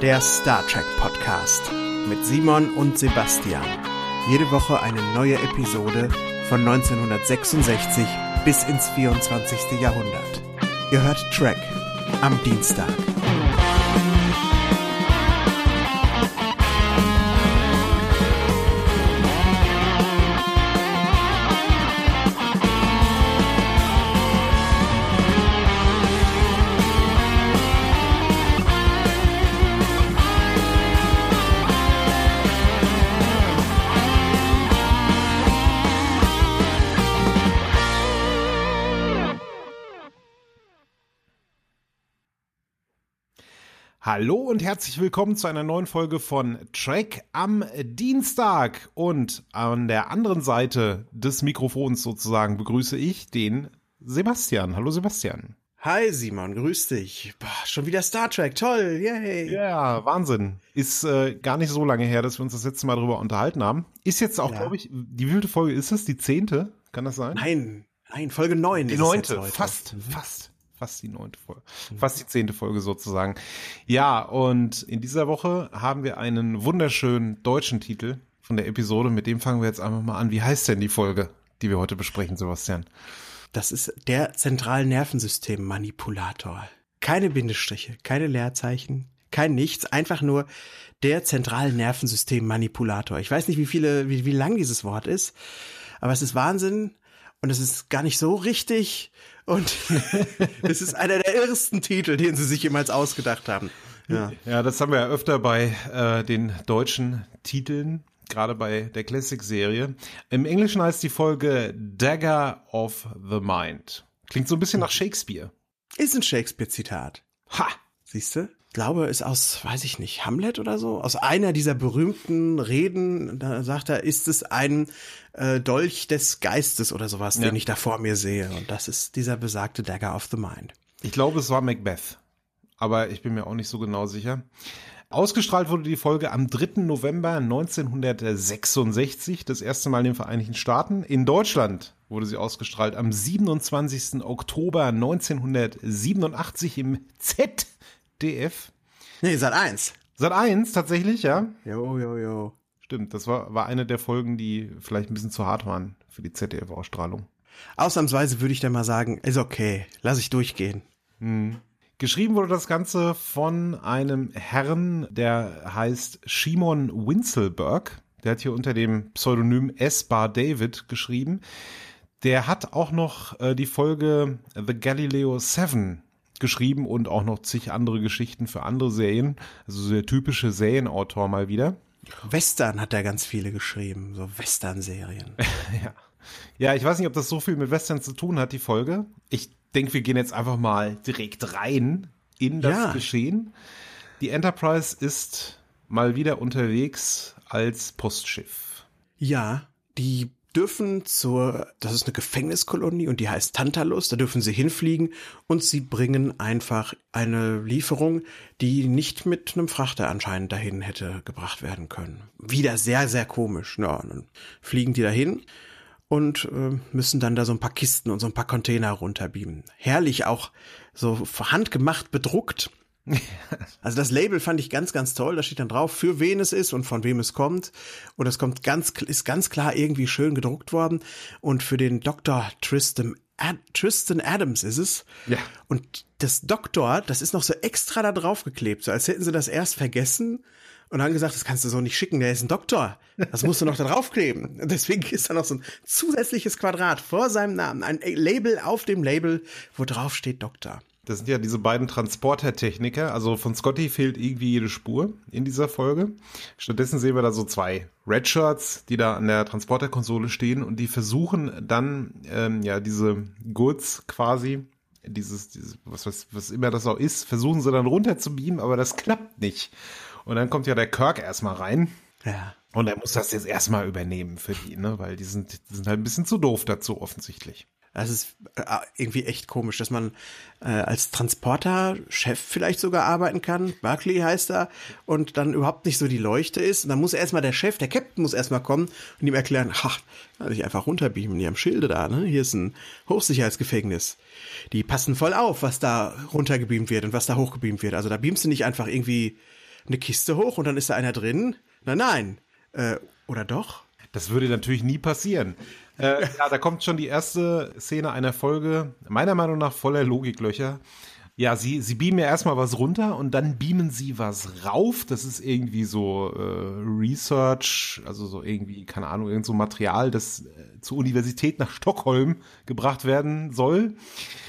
der Star Trek Podcast mit Simon und Sebastian. Jede Woche eine neue Episode von 1966 bis ins 24. Jahrhundert. Ihr hört Trek am Dienstag. Hallo und herzlich willkommen zu einer neuen Folge von Track am Dienstag. Und an der anderen Seite des Mikrofons sozusagen begrüße ich den Sebastian. Hallo Sebastian. Hi Simon, grüß dich. Boah, schon wieder Star Trek, toll, yay. Ja, Wahnsinn. Ist äh, gar nicht so lange her, dass wir uns das letzte Mal darüber unterhalten haben. Ist jetzt auch, Ja. glaube ich, die wievielte Folge ist es? Die zehnte? Kann das sein? Nein, nein, Folge 9 Die neunte, fast, Mhm. fast, fast die neunte Folge. Fast die zehnte Folge sozusagen. Ja, und in dieser Woche haben wir einen wunderschönen deutschen Titel von der Episode. Mit dem fangen wir jetzt einfach mal an. Wie heißt denn die Folge, die wir heute besprechen, Sebastian? Das ist der Zentralnervensystem-Manipulator. Keine Bindestriche, keine Leerzeichen, kein nichts, einfach nur der Zentralnervensystem-Manipulator. Ich weiß nicht, wie viele, wie, wie lang dieses Wort ist, aber es ist Wahnsinn und es ist gar nicht so richtig und es ist einer der ersten Titel, den sie sich jemals ausgedacht haben. Ja. Ja, das haben wir ja öfter bei äh, den deutschen Titeln, gerade bei der Classic-Serie. Im Englischen heißt die Folge Dagger of the Mind. Klingt so ein bisschen nach Shakespeare. Ist ein Shakespeare-Zitat. Ha! Siehst du? Ich glaube, ist aus, weiß ich nicht, Hamlet oder so, aus einer dieser berühmten Reden, da sagt er, ist es ein äh, Dolch des Geistes oder sowas, Ja. den ich da vor mir sehe. Und das ist dieser besagte Dagger of the Mind. Ich glaube, es war Macbeth. Aber ich bin mir auch nicht so genau sicher. Ausgestrahlt wurde die Folge am 3. November 1966, das erste Mal in den Vereinigten Staaten. In Deutschland wurde sie ausgestrahlt am 27. Oktober 1987 im ZDF. Nee, Sat 1. Sat 1 tatsächlich, ja. Jo, jo, jo. Stimmt, das war, war eine der Folgen, die vielleicht ein bisschen zu hart waren für die ZDF-Ausstrahlung. Ausnahmsweise würde ich dann mal sagen, ist okay, lass ich durchgehen. Geschrieben wurde das Ganze von einem Herrn, der heißt Shimon Winselberg. Der hat hier unter dem Pseudonym S. Bar David geschrieben. Der hat auch noch äh, die Folge The Galileo 7 geschrieben und auch noch zig andere Geschichten für andere Serien. Also so der typische Serienautor mal wieder. Western hat er ganz viele geschrieben, so Western-Serien. Ja. Ja, ich weiß nicht, ob das so viel mit Western zu tun hat, die Folge. Ich denke, wir gehen jetzt einfach mal direkt rein in das Ja. Geschehen. Die Enterprise ist mal wieder unterwegs als Postschiff. Ja, die dürfen zur, das ist eine Gefängniskolonie und die heißt Tantalus, da dürfen sie hinfliegen und sie bringen einfach eine Lieferung, die nicht mit einem Frachter anscheinend dahin hätte gebracht werden können. Wieder sehr, sehr komisch. Ja, dann fliegen die dahin und äh, müssen dann da so ein paar Kisten und so ein paar Container runterbeamen. Herrlich auch so handgemacht bedruckt. Also das Label fand ich ganz, ganz toll. Da steht dann drauf, für wen es ist und von wem es kommt. Und das kommt ganz, ist ganz klar irgendwie schön gedruckt worden. Und für den Dr. Tristan, Ad, Tristan Adams ist es. Ja. Und das Doktor, das ist noch so extra da drauf geklebt, so als hätten sie das erst vergessen und haben gesagt, das kannst du so nicht schicken, der ist ein Doktor. Das musst du noch da draufkleben. Und Deswegen ist da noch so ein zusätzliches Quadrat vor seinem Namen, ein Label auf dem Label, wo drauf steht Doktor. Das sind ja diese beiden Transportertechniker. Also von Scotty fehlt irgendwie jede Spur in dieser Folge. Stattdessen sehen wir da so zwei Redshirts, die da an der Transporterkonsole stehen und die versuchen dann ähm, ja diese Goods quasi, dieses, dieses was, was, was immer das auch ist, versuchen sie dann runter zu beamen, aber das klappt nicht. Und dann kommt ja der Kirk erstmal rein Ja. und er muss das jetzt erstmal übernehmen für die, ne? Weil die sind, die sind halt ein bisschen zu doof dazu offensichtlich. Das ist äh, irgendwie echt komisch, dass man äh, als Transporter-Chef vielleicht sogar arbeiten kann. Barclay heißt er und dann überhaupt nicht so die Leuchte ist. Und dann muss erstmal der Chef, der Captain muss erstmal kommen und ihm erklären, ach, kann ich einfach runterbeamen, die haben Schilde da, ne? Hier ist ein Hochsicherheitsgefängnis. Die passen voll auf, was da runtergebeamt wird und was da hochgebeamt wird. Also da beamst du nicht einfach irgendwie eine Kiste hoch und dann ist da einer drin. Nein, nein. Äh, oder doch? Das würde natürlich nie passieren. Äh, ja, da kommt schon die erste Szene einer Folge, meiner Meinung nach voller Logiklöcher. Ja, sie, sie beamen ja erstmal was runter und dann beamen sie was rauf. Das ist irgendwie so äh, Research, also so irgendwie, keine Ahnung, irgend so Material, das äh, zur Universität nach Stockholm gebracht werden soll.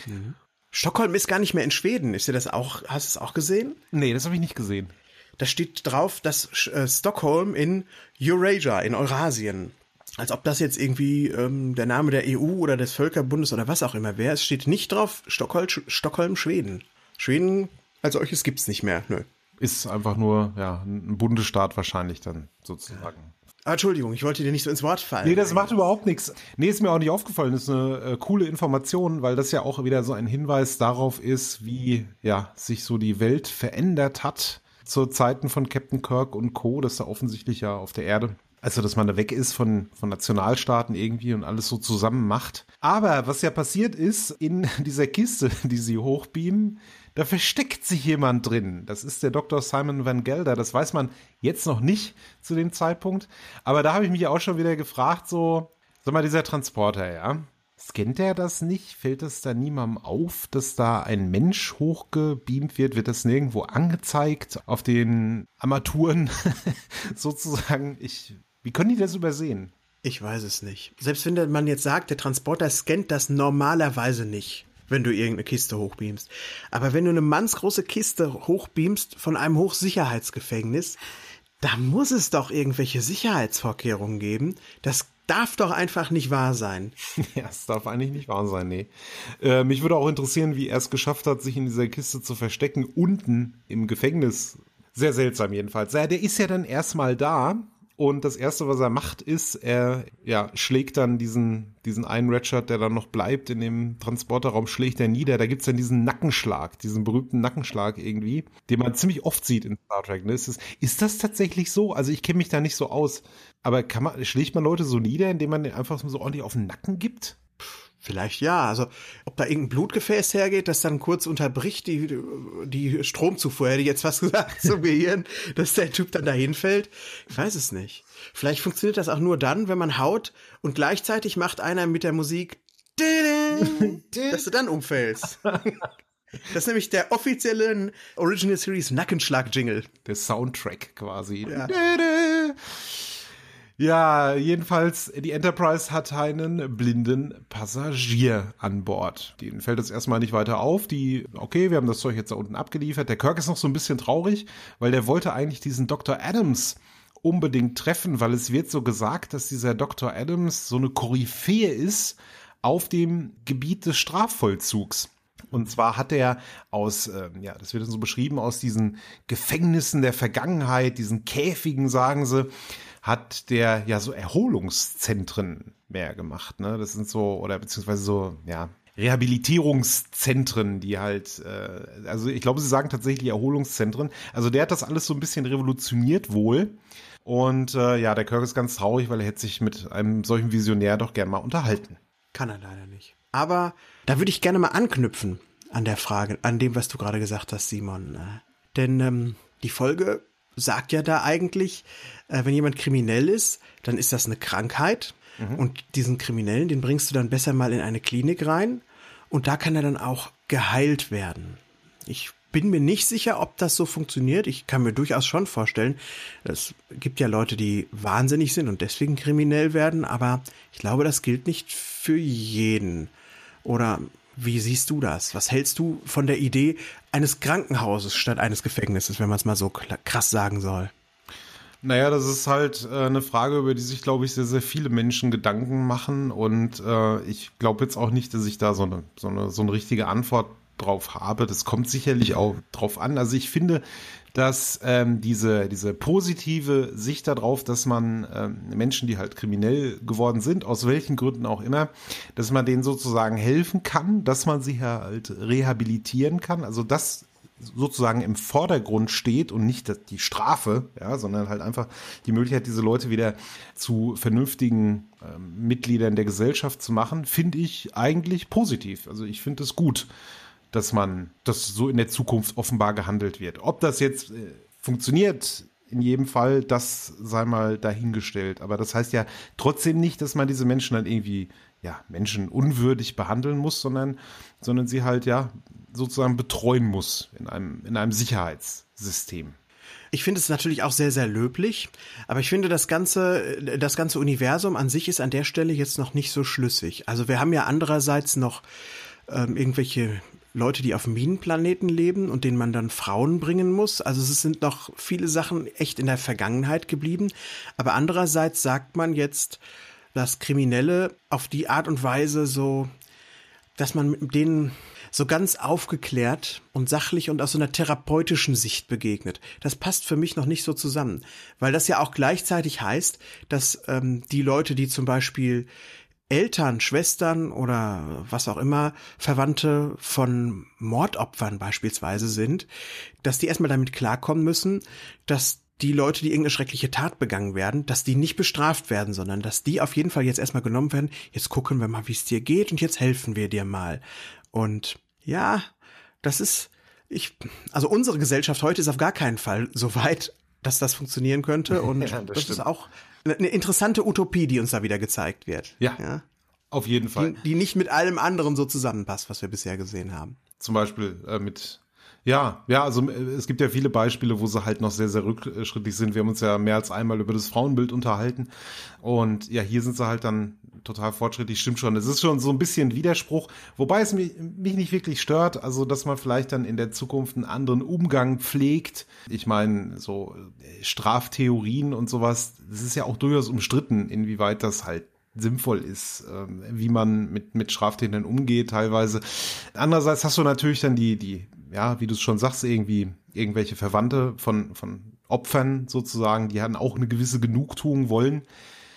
Mhm. Stockholm ist gar nicht mehr in Schweden. Ist dir das auch, hast du es auch gesehen? Nee, das habe ich nicht gesehen. Da steht drauf, dass äh, Stockholm in Eurasia, in Eurasien als ob das jetzt irgendwie ähm, der Name der EU oder des Völkerbundes oder was auch immer wäre. Es steht nicht drauf Stockholm, Stockholm Schweden. Schweden als solches gibt's nicht mehr. Nö. Ist einfach nur ja, ein Bundesstaat wahrscheinlich dann sozusagen. Ah, Entschuldigung, ich wollte dir nicht so ins Wort fallen. Nee, das macht überhaupt nichts. Nee, ist mir auch nicht aufgefallen. Das ist eine äh, coole Information, weil das ja auch wieder so ein Hinweis darauf ist, wie ja sich so die Welt verändert hat zu Zeiten von Captain Kirk und Co., dass da offensichtlich ja auf der Erde also dass man da weg ist von, von Nationalstaaten irgendwie und alles so zusammen macht. Aber was ja passiert ist, in dieser Kiste, die sie hochbeamen, da versteckt sich jemand drin. Das ist der Dr. Simon Van Gelder. Das weiß man jetzt noch nicht zu dem Zeitpunkt. Aber da habe ich mich auch schon wieder gefragt, so, sag mal, dieser Transporter, ja. Scannt er das nicht? Fällt es da niemandem auf, dass da ein Mensch hochgebeamt wird? Wird das nirgendwo angezeigt auf den Armaturen sozusagen? Ich wie können die das übersehen? Ich weiß es nicht. Selbst wenn man jetzt sagt, der Transporter scannt das normalerweise nicht, wenn du irgendeine Kiste hochbeamst. Aber wenn du eine mannsgroße Kiste hochbeamst von einem Hochsicherheitsgefängnis, da muss es doch irgendwelche Sicherheitsvorkehrungen geben. Das darf doch einfach nicht wahr sein. Ja, es darf eigentlich nicht wahr sein, nee. Äh, mich würde auch interessieren, wie er es geschafft hat, sich in dieser Kiste zu verstecken, unten im Gefängnis. Sehr seltsam jedenfalls. Ja, der ist ja dann erstmal da und das erste, was er macht, ist, er ja, schlägt dann diesen, diesen einen Redshirt, der dann noch bleibt in dem Transporterraum, schlägt er nieder. Da gibt's dann diesen Nackenschlag, diesen berühmten Nackenschlag irgendwie, den man ziemlich oft sieht in Star Trek. Ne? Ist, das, ist das tatsächlich so? Also ich kenne mich da nicht so aus. Aber kann man, schlägt man Leute so nieder, indem man den einfach so ordentlich auf den Nacken gibt? Vielleicht ja. Also ob da irgendein Blutgefäß hergeht, das dann kurz unterbricht die, die Stromzufuhr, hätte ich jetzt fast gesagt, zum Gehirn, dass der Typ dann dahin fällt. Ich weiß es nicht. Vielleicht funktioniert das auch nur dann, wenn man haut und gleichzeitig macht einer mit der Musik, dass du dann umfällst. Das ist nämlich der offizielle Original Series Nackenschlag-Jingle. Der Soundtrack quasi. Ja. Ja, jedenfalls, die Enterprise hat einen blinden Passagier an Bord. Denen fällt es erstmal nicht weiter auf. Die, okay, wir haben das Zeug jetzt da unten abgeliefert. Der Kirk ist noch so ein bisschen traurig, weil der wollte eigentlich diesen Dr. Adams unbedingt treffen, weil es wird so gesagt, dass dieser Dr. Adams so eine Koryphäe ist auf dem Gebiet des Strafvollzugs. Und zwar hat er aus, äh, ja, das wird so beschrieben, aus diesen Gefängnissen der Vergangenheit, diesen Käfigen, sagen sie, hat der ja so Erholungszentren mehr gemacht. Ne? Das sind so, oder beziehungsweise so, ja, Rehabilitierungszentren, die halt, äh, also ich glaube, sie sagen tatsächlich Erholungszentren. Also der hat das alles so ein bisschen revolutioniert wohl. Und äh, ja, der Kirk ist ganz traurig, weil er hätte sich mit einem solchen Visionär doch gern mal unterhalten. Kann er leider nicht. Aber da würde ich gerne mal anknüpfen an der Frage, an dem, was du gerade gesagt hast, Simon. Äh, denn ähm, die Folge sagt ja da eigentlich, äh, wenn jemand kriminell ist, dann ist das eine Krankheit. Mhm. Und diesen Kriminellen, den bringst du dann besser mal in eine Klinik rein. Und da kann er dann auch geheilt werden. Ich bin mir nicht sicher, ob das so funktioniert. Ich kann mir durchaus schon vorstellen, es gibt ja Leute, die wahnsinnig sind und deswegen kriminell werden, aber ich glaube, das gilt nicht für jeden. Oder wie siehst du das? Was hältst du von der Idee eines Krankenhauses statt eines Gefängnisses, wenn man es mal so krass sagen soll? Naja, das ist halt äh, eine Frage, über die sich, glaube ich, sehr, sehr viele Menschen Gedanken machen. Und äh, ich glaube jetzt auch nicht, dass ich da so eine, so eine, so eine richtige Antwort drauf habe. Das kommt sicherlich auch drauf an. Also ich finde, dass ähm, diese, diese positive Sicht darauf, dass man ähm, Menschen, die halt kriminell geworden sind, aus welchen Gründen auch immer, dass man denen sozusagen helfen kann, dass man sie halt rehabilitieren kann. Also das sozusagen im Vordergrund steht und nicht die Strafe, ja, sondern halt einfach die Möglichkeit, diese Leute wieder zu vernünftigen ähm, Mitgliedern der Gesellschaft zu machen, finde ich eigentlich positiv. Also ich finde es gut dass man, dass so in der Zukunft offenbar gehandelt wird. Ob das jetzt äh, funktioniert in jedem Fall, das sei mal dahingestellt. Aber das heißt ja trotzdem nicht, dass man diese Menschen dann irgendwie, ja, menschenunwürdig behandeln muss, sondern, sondern sie halt, ja, sozusagen betreuen muss in einem, in einem Sicherheitssystem. Ich finde es natürlich auch sehr, sehr löblich, aber ich finde, das ganze, das ganze Universum an sich ist an der Stelle jetzt noch nicht so schlüssig. Also wir haben ja andererseits noch ähm, irgendwelche Leute, die auf Minenplaneten leben und denen man dann Frauen bringen muss. Also es sind noch viele Sachen echt in der Vergangenheit geblieben. Aber andererseits sagt man jetzt, dass Kriminelle auf die Art und Weise so, dass man mit denen so ganz aufgeklärt und sachlich und aus so einer therapeutischen Sicht begegnet. Das passt für mich noch nicht so zusammen, weil das ja auch gleichzeitig heißt, dass ähm, die Leute, die zum Beispiel Eltern, Schwestern oder was auch immer Verwandte von Mordopfern beispielsweise sind, dass die erstmal damit klarkommen müssen, dass die Leute, die irgendeine schreckliche Tat begangen werden, dass die nicht bestraft werden, sondern dass die auf jeden Fall jetzt erstmal genommen werden. Jetzt gucken wir mal, wie es dir geht und jetzt helfen wir dir mal. Und ja, das ist, ich, also unsere Gesellschaft heute ist auf gar keinen Fall so weit, dass das funktionieren könnte. Und ja, das, das ist auch eine interessante Utopie, die uns da wieder gezeigt wird. Ja. ja? Auf jeden Fall. Die, die, nicht mit allem anderen so zusammenpasst, was wir bisher gesehen haben. Zum Beispiel äh, mit ja, ja, also äh, es gibt ja viele Beispiele, wo sie halt noch sehr, sehr rückschrittlich sind. Wir haben uns ja mehr als einmal über das Frauenbild unterhalten. Und ja, hier sind sie halt dann total fortschrittlich, stimmt schon. Es ist schon so ein bisschen Widerspruch, wobei es mich, mich nicht wirklich stört, also dass man vielleicht dann in der Zukunft einen anderen Umgang pflegt. Ich meine, so äh, Straftheorien und sowas, das ist ja auch durchaus umstritten, inwieweit das halt sinnvoll ist, ähm, wie man mit, mit Straftätern umgeht teilweise. Andererseits hast du natürlich dann die, die ja, wie du es schon sagst, irgendwie irgendwelche Verwandte von, von Opfern sozusagen, die dann auch eine gewisse Genugtuung wollen.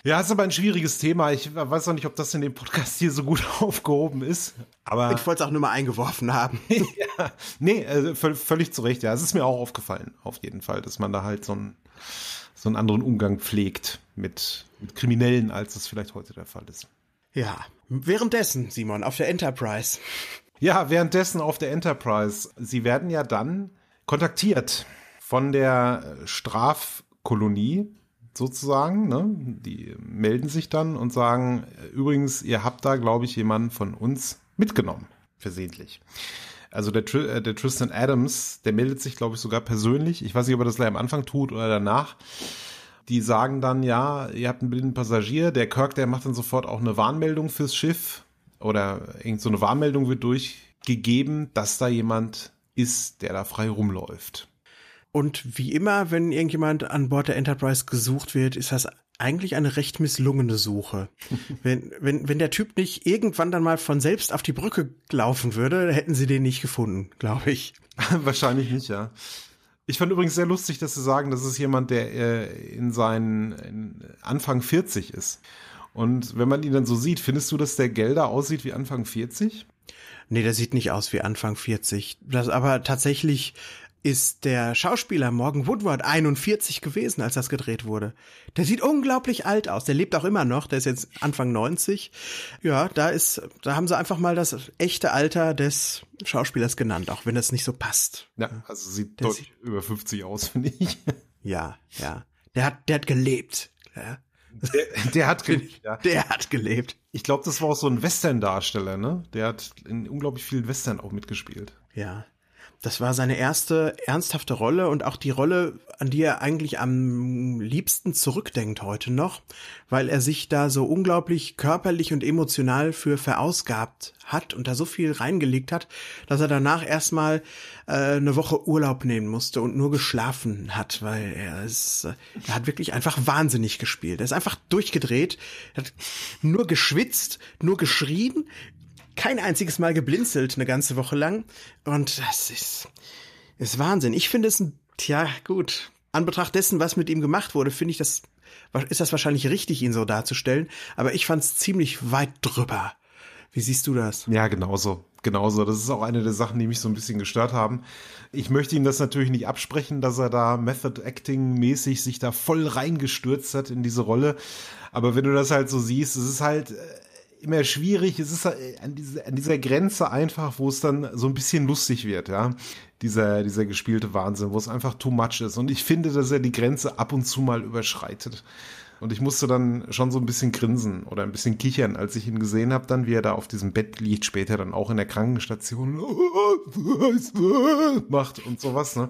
Ja, ist aber ein schwieriges Thema. Ich weiß auch nicht, ob das in dem Podcast hier so gut aufgehoben ist. Aber ich wollte es auch nur mal eingeworfen haben. ja, nee, also völlig zu Recht. Ja, es ist mir auch aufgefallen, auf jeden Fall, dass man da halt so einen, so einen anderen Umgang pflegt mit, mit Kriminellen, als es vielleicht heute der Fall ist. Ja, währenddessen, Simon, auf der Enterprise. Ja, währenddessen auf der Enterprise. Sie werden ja dann kontaktiert von der Strafkolonie sozusagen. Ne? Die melden sich dann und sagen, übrigens, ihr habt da, glaube ich, jemanden von uns mitgenommen, versehentlich. Also der, äh, der Tristan Adams, der meldet sich, glaube ich, sogar persönlich. Ich weiß nicht, ob er das gleich am Anfang tut oder danach. Die sagen dann, ja, ihr habt einen blinden Passagier. Der Kirk, der macht dann sofort auch eine Warnmeldung fürs Schiff oder irgend so eine Warnmeldung wird durchgegeben, dass da jemand ist, der da frei rumläuft. Und wie immer, wenn irgendjemand an Bord der Enterprise gesucht wird, ist das eigentlich eine recht misslungene Suche. wenn, wenn, wenn der Typ nicht irgendwann dann mal von selbst auf die Brücke laufen würde, hätten sie den nicht gefunden, glaube ich. Wahrscheinlich nicht, ja. Ich fand übrigens sehr lustig, dass sie sagen, das ist jemand, der äh, in seinen in Anfang 40 ist. Und wenn man ihn dann so sieht, findest du, dass der Gelder aussieht wie Anfang 40? Nee, der sieht nicht aus wie Anfang 40. Das aber tatsächlich ist der Schauspieler Morgan Woodward 41 gewesen, als das gedreht wurde. Der sieht unglaublich alt aus. Der lebt auch immer noch. Der ist jetzt Anfang 90. Ja, da ist, da haben sie einfach mal das echte Alter des Schauspielers genannt, auch wenn das nicht so passt. Ja, also sieht der deutlich sieht, über 50 aus, finde ich. Ja, ja. Der hat, der hat gelebt. Ja. Der, der hat gelebt, ja. Der hat gelebt. Ich glaube, das war auch so ein Western-Darsteller, ne? Der hat in unglaublich vielen Western auch mitgespielt. Ja. Das war seine erste ernsthafte Rolle und auch die Rolle, an die er eigentlich am liebsten zurückdenkt heute noch, weil er sich da so unglaublich körperlich und emotional für verausgabt hat und da so viel reingelegt hat, dass er danach erstmal äh, eine Woche Urlaub nehmen musste und nur geschlafen hat, weil er ist, er hat wirklich einfach wahnsinnig gespielt. Er ist einfach durchgedreht, hat nur geschwitzt, nur geschrien, kein einziges Mal geblinzelt eine ganze Woche lang. Und das ist, ist Wahnsinn. Ich finde es ein, tja, gut. An Betracht dessen, was mit ihm gemacht wurde, finde ich das, ist das wahrscheinlich richtig, ihn so darzustellen. Aber ich fand es ziemlich weit drüber. Wie siehst du das? Ja, genauso. Genauso. Das ist auch eine der Sachen, die mich so ein bisschen gestört haben. Ich möchte ihm das natürlich nicht absprechen, dass er da Method Acting mäßig sich da voll reingestürzt hat in diese Rolle. Aber wenn du das halt so siehst, es ist halt, äh, immer schwierig. Es ist äh, an, diese, an dieser Grenze einfach, wo es dann so ein bisschen lustig wird, ja. dieser, dieser gespielte Wahnsinn, wo es einfach too much ist. Und ich finde, dass er die Grenze ab und zu mal überschreitet. Und ich musste dann schon so ein bisschen grinsen oder ein bisschen kichern, als ich ihn gesehen habe, dann wie er da auf diesem Bett liegt, später dann auch in der Krankenstation macht und sowas. Ne?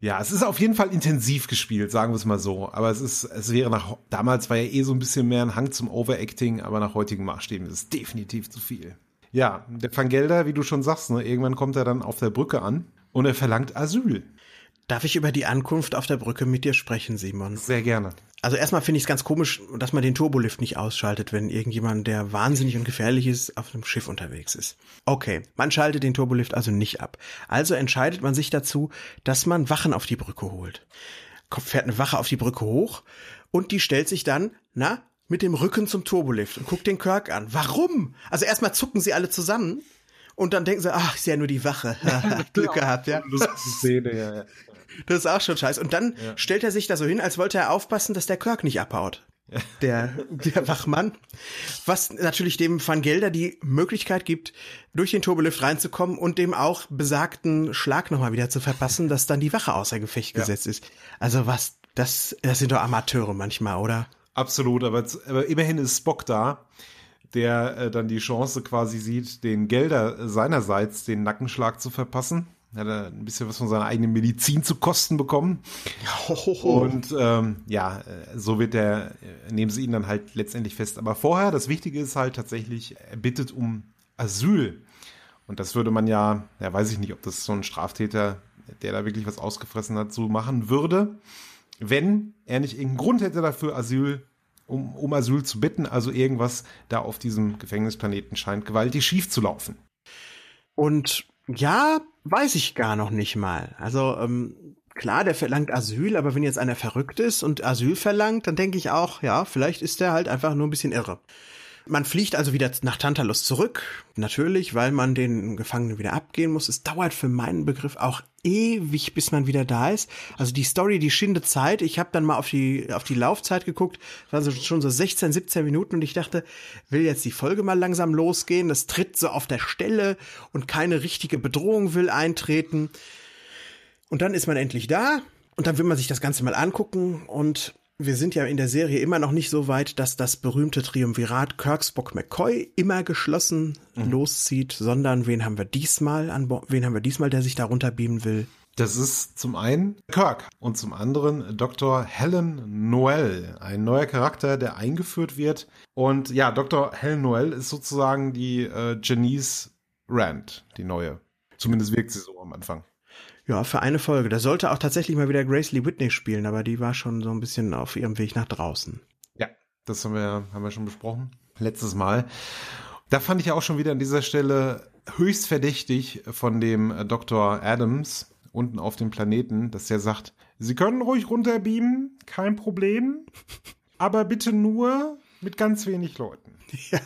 Ja, es ist auf jeden Fall intensiv gespielt, sagen wir es mal so. Aber es ist, es wäre nach, damals war ja eh so ein bisschen mehr ein Hang zum Overacting, aber nach heutigen Maßstäben ist es definitiv zu viel. Ja, der Van Gelder, wie du schon sagst, ne, irgendwann kommt er dann auf der Brücke an und er verlangt Asyl. Darf ich über die Ankunft auf der Brücke mit dir sprechen, Simon? Sehr gerne. Also erstmal finde ich es ganz komisch, dass man den Turbolift nicht ausschaltet, wenn irgendjemand, der wahnsinnig und gefährlich ist, auf einem Schiff unterwegs ist. Okay, man schaltet den Turbolift also nicht ab. Also entscheidet man sich dazu, dass man Wachen auf die Brücke holt. Fährt eine Wache auf die Brücke hoch und die stellt sich dann, na, mit dem Rücken zum Turbolift und guckt den Kirk an. Warum? Also erstmal zucken sie alle zusammen und dann denken sie, ach, ist ja nur die Wache. Glück gehabt, ja. Szene, ja, ja. Das ist auch schon scheiße. Und dann ja. stellt er sich da so hin, als wollte er aufpassen, dass der Kirk nicht abhaut. Ja. Der, der Wachmann. Was natürlich dem Van Gelder die Möglichkeit gibt, durch den Turbolift reinzukommen und dem auch besagten Schlag nochmal wieder zu verpassen, dass dann die Wache außer Gefecht ja. gesetzt ist. Also was, das, das sind doch Amateure manchmal, oder? Absolut, aber, aber immerhin ist Spock da, der äh, dann die Chance quasi sieht, den Gelder seinerseits den Nackenschlag zu verpassen hat er ein bisschen was von seiner eigenen Medizin zu Kosten bekommen. Und ähm, ja, so wird er, nehmen sie ihn dann halt letztendlich fest. Aber vorher, das Wichtige ist halt tatsächlich, er bittet um Asyl. Und das würde man ja, ja, weiß ich nicht, ob das so ein Straftäter, der da wirklich was ausgefressen hat, so machen würde, wenn er nicht irgendeinen Grund hätte dafür, Asyl, um, um Asyl zu bitten. Also irgendwas da auf diesem Gefängnisplaneten scheint gewaltig schief zu laufen. Und ja, weiß ich gar noch nicht mal. Also ähm, klar, der verlangt Asyl, aber wenn jetzt einer verrückt ist und Asyl verlangt, dann denke ich auch, ja, vielleicht ist der halt einfach nur ein bisschen irre. Man fliegt also wieder nach Tantalus zurück, natürlich, weil man den Gefangenen wieder abgehen muss. Es dauert für meinen Begriff auch ewig, bis man wieder da ist. Also die Story, die schinde Zeit. Ich habe dann mal auf die auf die Laufzeit geguckt, war so schon so 16, 17 Minuten und ich dachte, will jetzt die Folge mal langsam losgehen. Das tritt so auf der Stelle und keine richtige Bedrohung will eintreten. Und dann ist man endlich da und dann will man sich das Ganze mal angucken und wir sind ja in der Serie immer noch nicht so weit, dass das berühmte Triumvirat Kirk, Spock, McCoy immer geschlossen mhm. loszieht, sondern wen haben wir diesmal an wen haben wir diesmal, der sich darunter beamen will? Das ist zum einen Kirk und zum anderen Dr. Helen Noel, ein neuer Charakter, der eingeführt wird. Und ja, Dr. Helen Noel ist sozusagen die äh, Janice Rand, die neue. Zumindest wirkt sie so am Anfang. Ja, für eine Folge. Da sollte auch tatsächlich mal wieder Grace Lee Whitney spielen, aber die war schon so ein bisschen auf ihrem Weg nach draußen. Ja, das haben wir, haben wir schon besprochen. Letztes Mal. Da fand ich auch schon wieder an dieser Stelle höchst verdächtig von dem äh, Dr. Adams unten auf dem Planeten, dass der sagt, Sie können ruhig runterbeamen, kein Problem, aber bitte nur mit ganz wenig Leuten. Ja.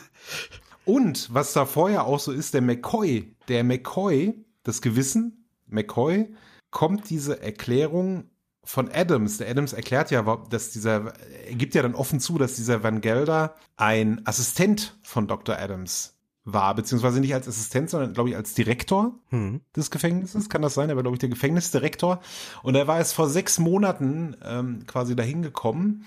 Und was da vorher auch so ist, der McCoy, der McCoy, das Gewissen, McCoy kommt diese Erklärung von Adams. Der Adams erklärt ja, dass dieser, er gibt ja dann offen zu, dass dieser Van Gelder ein Assistent von Dr. Adams war, beziehungsweise nicht als Assistent, sondern glaube ich als Direktor hm. des Gefängnisses. Kann das sein? Er war, glaube ich, der Gefängnisdirektor. Und er war jetzt vor sechs Monaten ähm, quasi dahin gekommen.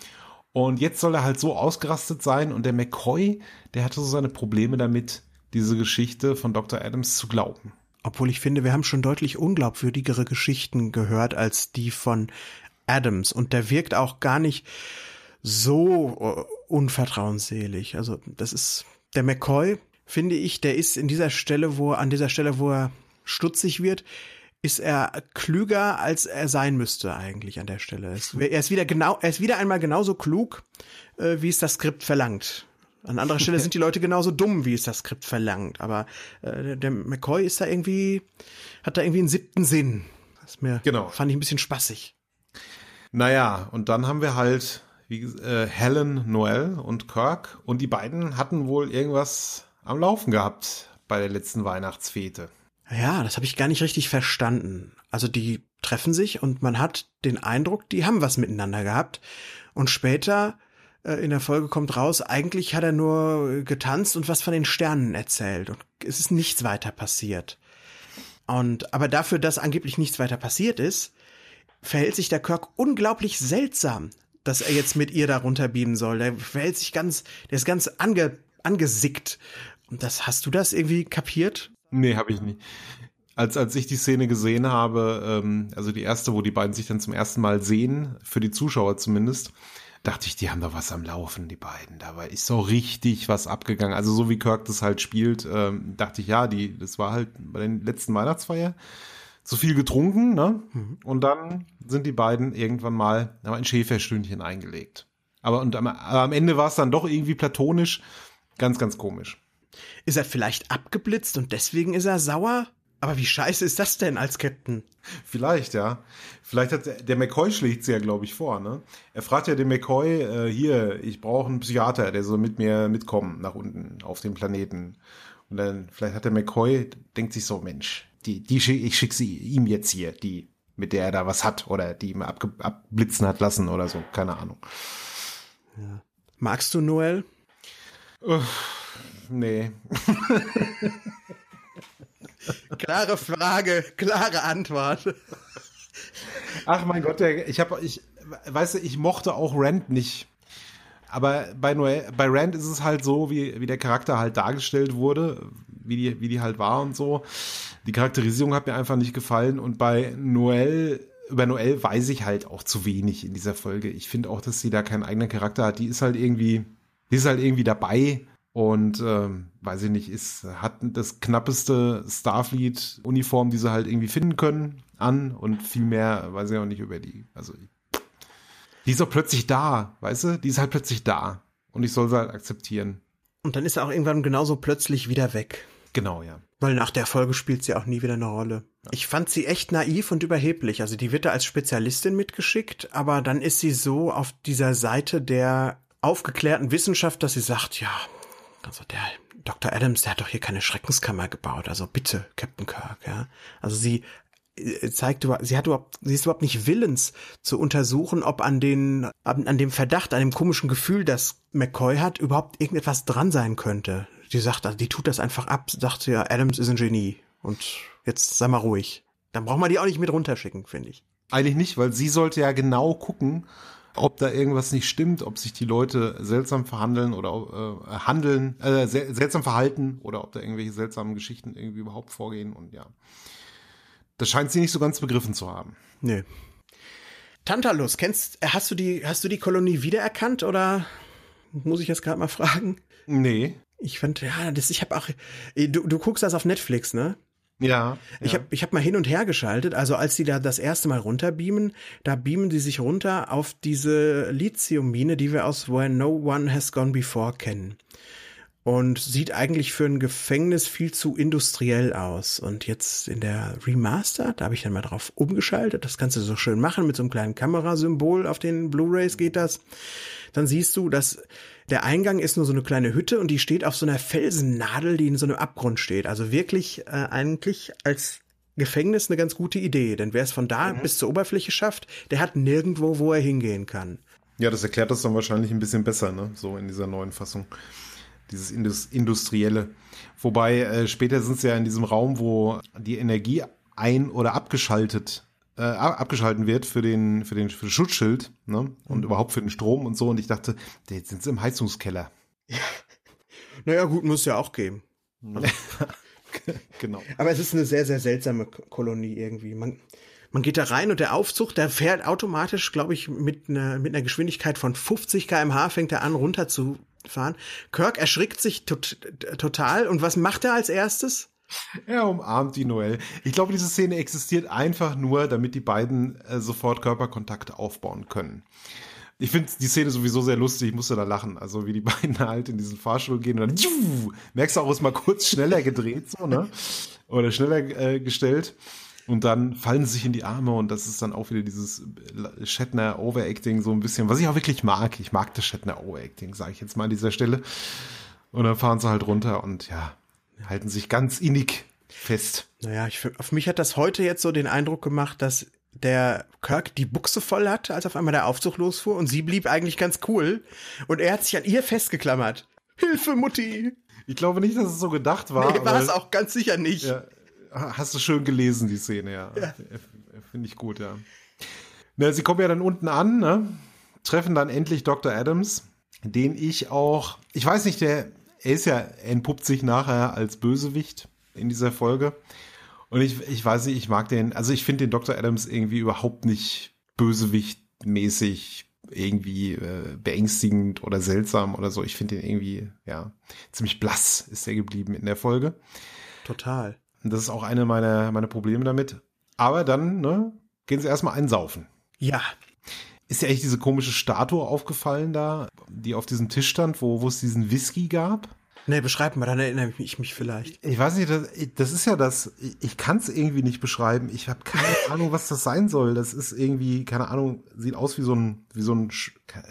Und jetzt soll er halt so ausgerastet sein. Und der McCoy, der hatte so seine Probleme damit, diese Geschichte von Dr. Adams zu glauben. Obwohl ich finde, wir haben schon deutlich unglaubwürdigere Geschichten gehört als die von Adams. Und der wirkt auch gar nicht so uh, unvertrauensselig. Also das ist der McCoy, finde ich, der ist in dieser Stelle, wo an dieser Stelle, wo er stutzig wird, ist er klüger, als er sein müsste eigentlich an der Stelle. Er ist wieder genau, er ist wieder einmal genauso klug, äh, wie es das Skript verlangt. An anderer Stelle sind die Leute genauso dumm, wie es das Skript verlangt. Aber äh, der McCoy ist da irgendwie, hat da irgendwie einen siebten Sinn. Das mir genau. fand ich ein bisschen spaßig. Naja, und dann haben wir halt wie, äh, Helen, Noel und Kirk. Und die beiden hatten wohl irgendwas am Laufen gehabt bei der letzten Weihnachtsfete. Ja, das habe ich gar nicht richtig verstanden. Also die treffen sich und man hat den Eindruck, die haben was miteinander gehabt. Und später in der Folge kommt raus, eigentlich hat er nur getanzt und was von den Sternen erzählt und es ist nichts weiter passiert. Und, aber dafür, dass angeblich nichts weiter passiert ist, verhält sich der Kirk unglaublich seltsam, dass er jetzt mit ihr da runterbeamen soll. Der verhält sich ganz, der ist ganz ange, angesickt. Und das, hast du das irgendwie kapiert? Nee, habe ich nicht. Als, als ich die Szene gesehen habe, ähm, also die erste, wo die beiden sich dann zum ersten Mal sehen, für die Zuschauer zumindest, dachte ich, die haben da was am Laufen, die beiden. Da war ist so richtig was abgegangen. Also so wie Kirk das halt spielt, ähm, dachte ich, ja, die, das war halt bei den letzten Weihnachtsfeier zu viel getrunken, ne? Mhm. Und dann sind die beiden irgendwann mal haben ein Schäferstündchen eingelegt. Aber und am, am Ende war es dann doch irgendwie platonisch, ganz, ganz komisch. Ist er vielleicht abgeblitzt und deswegen ist er sauer? Aber wie scheiße ist das denn als Captain? Vielleicht, ja. Vielleicht hat der, der McCoy schlägt sie ja, glaube ich, vor, ne? Er fragt ja den McCoy, äh, hier, ich brauche einen Psychiater, der soll mit mir mitkommen nach unten auf den Planeten. Und dann, vielleicht hat der McCoy, denkt sich so, Mensch, die, die schick, ich schicke sie ihm jetzt hier, die, mit der er da was hat oder die ihm abge, abblitzen hat lassen oder so, keine Ahnung. Ja. Magst du Noel? Uh, nee. Klare Frage, klare Antwort. Ach mein Gott, ich habe, ich, weißt du, ich mochte auch Rand nicht. Aber bei, Noel, bei Rand ist es halt so, wie, wie der Charakter halt dargestellt wurde, wie die, wie die halt war und so. Die Charakterisierung hat mir einfach nicht gefallen. Und bei Noel, über Noel weiß ich halt auch zu wenig in dieser Folge. Ich finde auch, dass sie da keinen eigenen Charakter hat. Die ist halt irgendwie, die ist halt irgendwie dabei und ähm, weiß ich nicht, ist hat das knappeste Starfleet-Uniform, die sie halt irgendwie finden können, an und viel mehr weiß ich auch nicht über die. Also die ist doch plötzlich da, weißt du? Die ist halt plötzlich da und ich soll sie halt akzeptieren. Und dann ist er auch irgendwann genauso plötzlich wieder weg. Genau, ja. Weil nach der Folge spielt sie auch nie wieder eine Rolle. Ja. Ich fand sie echt naiv und überheblich. Also die wird da als Spezialistin mitgeschickt, aber dann ist sie so auf dieser Seite der aufgeklärten Wissenschaft, dass sie sagt, ja, also der Dr. Adams, der hat doch hier keine Schreckenskammer gebaut. Also bitte, Captain Kirk, ja. Also sie äh, zeigt sie hat überhaupt, sie ist überhaupt nicht willens zu untersuchen, ob an den, an, dem Verdacht, an dem komischen Gefühl, das McCoy hat, überhaupt irgendetwas dran sein könnte. Die sagt, also die tut das einfach ab, sagt ja, Adams ist ein Genie. Und jetzt sei mal ruhig. Dann braucht man die auch nicht mit runterschicken, finde ich. Eigentlich nicht, weil sie sollte ja genau gucken, ob da irgendwas nicht stimmt, ob sich die Leute seltsam verhandeln oder äh, handeln, äh, seltsam verhalten oder ob da irgendwelche seltsamen Geschichten irgendwie überhaupt vorgehen und ja. Das scheint sie nicht so ganz begriffen zu haben. Nee. Tantalus, kennst, hast du die, hast du die Kolonie wiedererkannt oder muss ich jetzt gerade mal fragen? Nee. Ich fand, ja, das, ich habe auch, du, du guckst das auf Netflix, ne? Ja. Ich ja. habe ich hab mal hin und her geschaltet. Also als sie da das erste Mal runterbeamen, da beamen die sich runter auf diese Lithiummine, die wir aus Where No One Has Gone Before kennen. Und sieht eigentlich für ein Gefängnis viel zu industriell aus. Und jetzt in der Remaster, da habe ich dann mal drauf umgeschaltet. Das kannst du so schön machen mit so einem kleinen Kamerasymbol auf den Blu-rays geht das. Dann siehst du, dass der Eingang ist nur so eine kleine Hütte und die steht auf so einer Felsennadel, die in so einem Abgrund steht. Also wirklich äh, eigentlich als Gefängnis eine ganz gute Idee. Denn wer es von da mhm. bis zur Oberfläche schafft, der hat nirgendwo, wo er hingehen kann. Ja, das erklärt das dann wahrscheinlich ein bisschen besser, ne? So in dieser neuen Fassung. Dieses Indus Industrielle. Wobei äh, später sind sie ja in diesem Raum, wo die Energie ein- oder abgeschaltet äh, abgeschalten wird für den, für den, für das Schutzschild, ne? Und mhm. überhaupt für den Strom und so. Und ich dachte, jetzt sind sie im Heizungskeller. Ja. Naja, gut, muss ja auch geben. genau. Aber es ist eine sehr, sehr seltsame Kolonie irgendwie. Man, man geht da rein und der Aufzug, der fährt automatisch, glaube ich, mit einer, mit einer Geschwindigkeit von 50 kmh fängt er an, runterzufahren. Kirk erschrickt sich tot, total. Und was macht er als erstes? Er umarmt die Noel. Ich glaube, diese Szene existiert einfach nur, damit die beiden äh, sofort Körperkontakt aufbauen können. Ich finde die Szene sowieso sehr lustig, ich musste da lachen. Also wie die beiden halt in diesen Fahrstuhl gehen und dann tschuh, merkst du auch, ist mal kurz schneller gedreht, so, ne? Oder schneller äh, gestellt. Und dann fallen sie sich in die Arme und das ist dann auch wieder dieses äh, Shatner Overacting so ein bisschen, was ich auch wirklich mag. Ich mag das Shatner Overacting, sage ich jetzt mal an dieser Stelle. Und dann fahren sie halt runter und ja, halten sich ganz innig fest. Naja, ich, auf mich hat das heute jetzt so den Eindruck gemacht, dass der Kirk die Buchse voll hatte, als auf einmal der Aufzug losfuhr und sie blieb eigentlich ganz cool und er hat sich an ihr festgeklammert. Hilfe, Mutti! Ich glaube nicht, dass es so gedacht war. Nee, war es auch ganz sicher nicht. Ja, hast du schön gelesen, die Szene, ja. ja. Finde ich gut, ja. Na, sie kommen ja dann unten an, ne? treffen dann endlich Dr. Adams, den ich auch, ich weiß nicht, der, er ist ja, entpuppt sich nachher als Bösewicht in dieser Folge. Und ich, ich weiß nicht, ich mag den, also ich finde den Dr. Adams irgendwie überhaupt nicht bösewichtmäßig irgendwie äh, beängstigend oder seltsam oder so. Ich finde den irgendwie, ja, ziemlich blass ist er geblieben in der Folge. Total. Und das ist auch eine meiner, meiner Probleme damit. Aber dann, ne, gehen sie erstmal einsaufen. Ja. Ist ja echt diese komische Statue aufgefallen da, die auf diesem Tisch stand, wo, wo es diesen Whisky gab? Nee, beschreib mal, dann erinnere ich mich vielleicht. Ich weiß nicht, das, das ist ja das, ich kann es irgendwie nicht beschreiben. Ich habe keine Ahnung, was das sein soll. Das ist irgendwie, keine Ahnung, sieht aus wie so ein, wie so ein,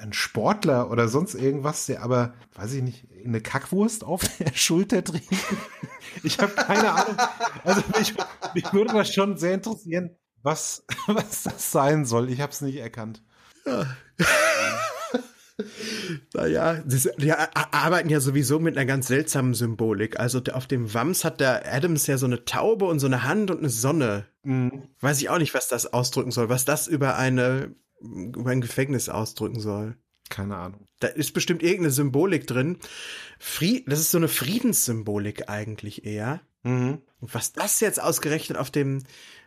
ein Sportler oder sonst irgendwas, der aber, weiß ich nicht, eine Kackwurst auf der Schulter trägt. Ich habe keine Ahnung. Also mich, mich würde das schon sehr interessieren, was, was das sein soll. Ich habe es nicht erkannt. Ja. Naja, die arbeiten ja sowieso mit einer ganz seltsamen Symbolik. Also auf dem Wams hat der Adams ja so eine Taube und so eine Hand und eine Sonne. Mhm. Weiß ich auch nicht, was das ausdrücken soll, was das über eine über ein Gefängnis ausdrücken soll. Keine Ahnung. Da ist bestimmt irgendeine Symbolik drin. Fried, das ist so eine Friedenssymbolik eigentlich eher. Mhm. Und was das jetzt ausgerechnet auf dem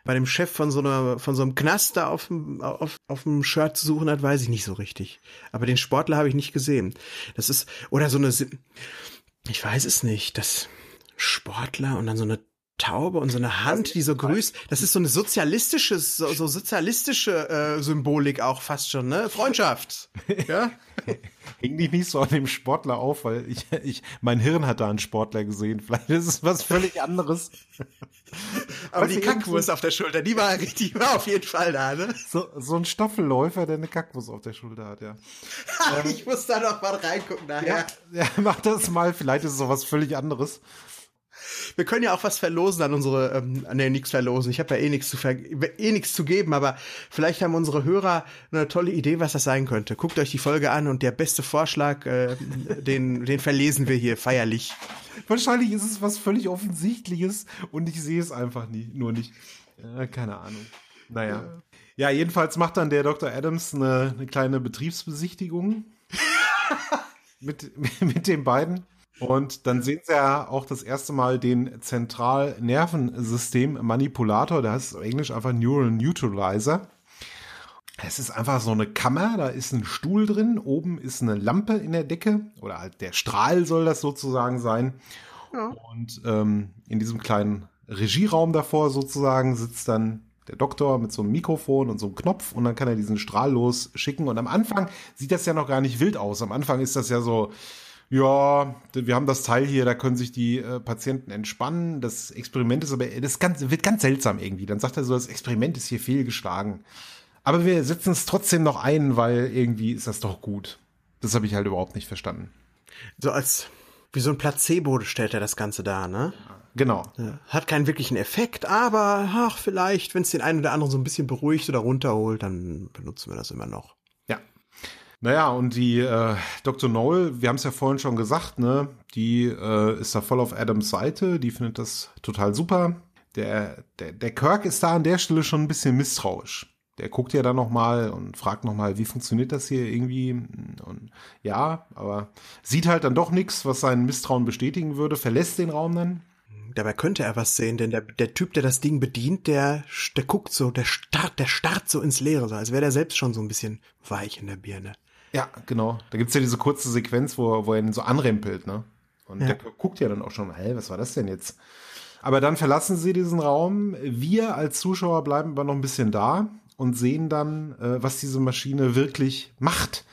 bei dem Chef von so einer, von so einem Knast da auf dem, auf, auf dem Shirt zu suchen hat, weiß ich nicht so richtig. Aber den Sportler habe ich nicht gesehen. Das ist, oder so eine, ich weiß es nicht, das Sportler und dann so eine Taube und so eine Hand, die so grüßt. Das ist so eine sozialistische, so, so sozialistische äh, Symbolik auch fast schon, ne? Freundschaft. Ja. Häng dich nicht so an dem Sportler auf, weil ich, ich, mein Hirn hat da einen Sportler gesehen. Vielleicht ist es was völlig anderes. Aber was die Kackwurst auf der Schulter, die war, die war auf jeden Fall da, ne? So, so ein Staffelläufer, der eine Kackwurst auf der Schulter hat, ja. ich muss da noch mal reingucken nachher. Ja, ja, mach das mal. Vielleicht ist es so was völlig anderes. Wir können ja auch was verlosen an unsere, ähm, nee, nichts verlosen. Ich habe ja eh nichts zu eh nichts zu geben, aber vielleicht haben unsere Hörer eine tolle Idee, was das sein könnte. Guckt euch die Folge an und der beste Vorschlag, äh, den, den verlesen wir hier feierlich. Wahrscheinlich ist es was völlig Offensichtliches und ich sehe es einfach nie, nur nicht. Äh, keine Ahnung. Naja. Ja, jedenfalls macht dann der Dr. Adams eine, eine kleine Betriebsbesichtigung mit, mit den beiden. Und dann sehen sie ja auch das erste Mal den Zentralnervensystem-Manipulator, der heißt auf Englisch einfach Neural Neutralizer. Es ist einfach so eine Kammer, da ist ein Stuhl drin, oben ist eine Lampe in der Decke oder halt der Strahl soll das sozusagen sein. Ja. Und ähm, in diesem kleinen Regieraum davor sozusagen sitzt dann der Doktor mit so einem Mikrofon und so einem Knopf und dann kann er diesen Strahl losschicken. Und am Anfang sieht das ja noch gar nicht wild aus. Am Anfang ist das ja so, ja, wir haben das Teil hier, da können sich die äh, Patienten entspannen. Das Experiment ist aber, das ganz, wird ganz seltsam irgendwie. Dann sagt er so, das Experiment ist hier fehlgeschlagen. Aber wir setzen es trotzdem noch ein, weil irgendwie ist das doch gut. Das habe ich halt überhaupt nicht verstanden. So als, wie so ein Placebo stellt er das Ganze dar, ne? Genau. Hat keinen wirklichen Effekt, aber ach, vielleicht, wenn es den einen oder anderen so ein bisschen beruhigt oder runterholt, dann benutzen wir das immer noch. Naja, und die äh, Dr. Noel, wir haben es ja vorhin schon gesagt, ne, die äh, ist da voll auf Adams Seite, die findet das total super. Der, der, der Kirk ist da an der Stelle schon ein bisschen misstrauisch. Der guckt ja dann nochmal und fragt nochmal, wie funktioniert das hier irgendwie? Und ja, aber sieht halt dann doch nichts, was sein Misstrauen bestätigen würde, verlässt den Raum dann. Dabei könnte er was sehen, denn der, der Typ, der das Ding bedient, der, der guckt so, der starrt, der starrt so ins Leere, so als wäre der selbst schon so ein bisschen weich in der Birne. Ja, genau. Da gibt's ja diese kurze Sequenz, wo, wo er ihn so anrempelt, ne? Und ja. der guckt ja dann auch schon, hä, was war das denn jetzt? Aber dann verlassen sie diesen Raum. Wir als Zuschauer bleiben aber noch ein bisschen da und sehen dann, äh, was diese Maschine wirklich macht.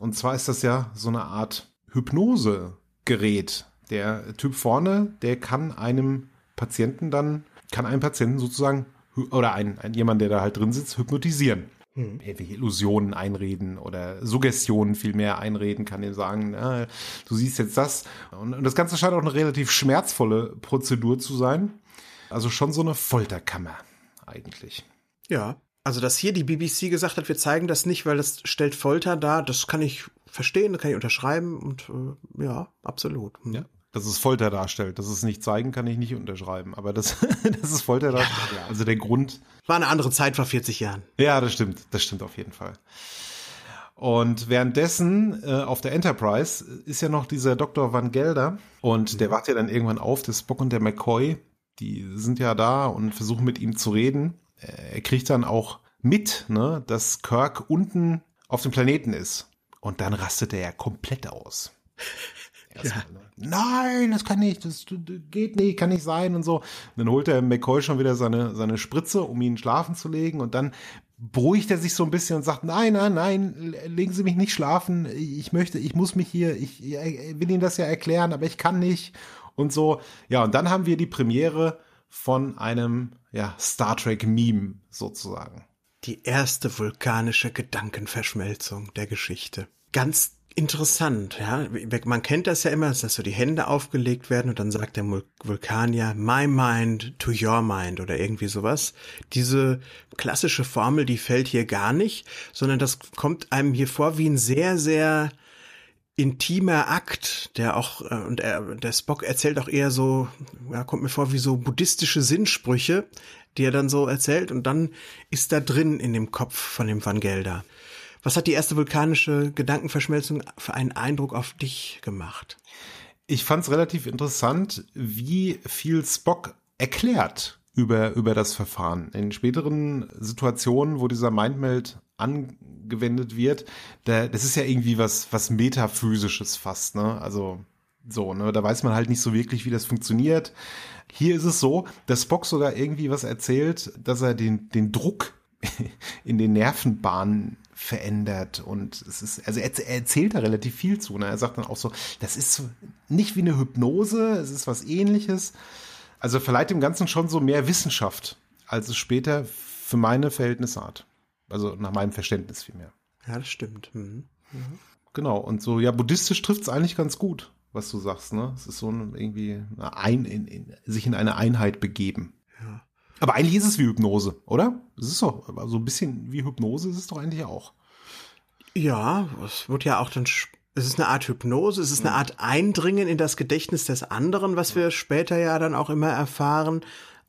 Und zwar ist das ja so eine Art Hypnosegerät. Der Typ vorne, der kann einem Patienten dann, kann einen Patienten sozusagen, oder einen, einen jemand, der da halt drin sitzt, hypnotisieren hm. irgendwelche Illusionen einreden oder Suggestionen vielmehr einreden, kann ihm sagen, na, du siehst jetzt das. Und, und das Ganze scheint auch eine relativ schmerzvolle Prozedur zu sein. Also schon so eine Folterkammer eigentlich. Ja, also dass hier die BBC gesagt hat, wir zeigen das nicht, weil das stellt Folter dar, das kann ich verstehen, das kann ich unterschreiben und äh, ja, absolut. Hm. Ja. Dass es Folter darstellt. Dass es nicht zeigen, kann ich nicht unterschreiben. Aber das, das ist Folter darstellt. Ja. Also der Grund. War eine andere Zeit vor 40 Jahren. Ja, das stimmt. Das stimmt auf jeden Fall. Und währenddessen äh, auf der Enterprise ist ja noch dieser Dr. Van Gelder und der wacht ja dann irgendwann auf, der Spock und der McCoy, die sind ja da und versuchen mit ihm zu reden. Er kriegt dann auch mit, ne, dass Kirk unten auf dem Planeten ist. Und dann rastet er ja komplett aus. Erstmal, ja. ne? Nein, das kann nicht, das geht nicht, kann nicht sein und so. Und dann holt der McCoy schon wieder seine, seine Spritze, um ihn schlafen zu legen. Und dann beruhigt er sich so ein bisschen und sagt, nein, nein, nein, legen Sie mich nicht schlafen. Ich möchte, ich muss mich hier, ich, ich will Ihnen das ja erklären, aber ich kann nicht. Und so. Ja, und dann haben wir die Premiere von einem, ja, Star Trek Meme sozusagen. Die erste vulkanische Gedankenverschmelzung der Geschichte. Ganz interessant, ja. Man kennt das ja immer, dass so die Hände aufgelegt werden und dann sagt der Vulkanier my mind to your mind oder irgendwie sowas. Diese klassische Formel, die fällt hier gar nicht, sondern das kommt einem hier vor wie ein sehr, sehr intimer Akt, der auch, äh, und er, der Spock erzählt auch eher so, ja, kommt mir vor wie so buddhistische Sinnsprüche, die er dann so erzählt und dann ist da drin in dem Kopf von dem Van Gelder. Was hat die erste vulkanische Gedankenverschmelzung für einen Eindruck auf dich gemacht? Ich fand es relativ interessant, wie viel Spock erklärt über, über das Verfahren. In späteren Situationen, wo dieser Mindmeld angewendet wird, da, das ist ja irgendwie was, was Metaphysisches fast, ne? Also, so, ne? Da weiß man halt nicht so wirklich, wie das funktioniert. Hier ist es so, dass Spock sogar irgendwie was erzählt, dass er den, den Druck in den Nervenbahnen verändert und es ist, also er, er erzählt da relativ viel zu. Ne? Er sagt dann auch so, das ist nicht wie eine Hypnose, es ist was ähnliches. Also verleiht dem Ganzen schon so mehr Wissenschaft, als es später für meine Verhältnisse hat. Also nach meinem Verständnis vielmehr. Ja, das stimmt. Mhm. Mhm. Genau, und so, ja, buddhistisch trifft es eigentlich ganz gut, was du sagst, ne? Es ist so ein, irgendwie ein, in, in, sich in eine Einheit begeben. Aber eigentlich ist es wie Hypnose, oder? Es ist doch, so also ein bisschen wie Hypnose ist es doch eigentlich auch. Ja, es wird ja auch dann, es ist eine Art Hypnose, es ist eine Art Eindringen in das Gedächtnis des anderen, was wir später ja dann auch immer erfahren.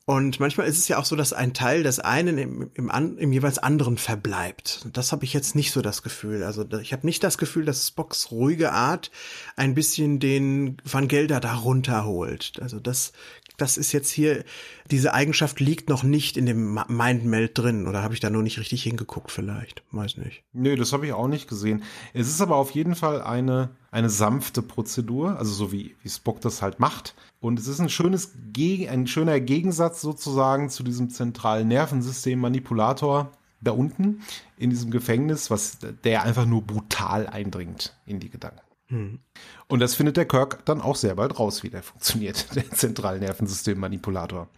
Und manchmal ist es ja auch so, dass ein Teil des einen im, im, im jeweils anderen verbleibt. Das habe ich jetzt nicht so das Gefühl. Also ich habe nicht das Gefühl, dass Spocks ruhige Art ein bisschen den Van Gelder da runterholt. Also das das ist jetzt hier, diese Eigenschaft liegt noch nicht in dem Mindmeld drin oder habe ich da nur nicht richtig hingeguckt vielleicht? Weiß nicht. Nö, das habe ich auch nicht gesehen. Es ist aber auf jeden Fall eine, eine sanfte Prozedur, also so wie, wie Spock das halt macht. Und es ist ein schönes, ein schöner Gegensatz sozusagen zu diesem zentralen Nervensystem Manipulator da unten in diesem Gefängnis, was der einfach nur brutal eindringt in die Gedanken. Hm. Und das findet der Kirk dann auch sehr bald raus, wie der funktioniert, der Zentralnervensystem-Manipulator.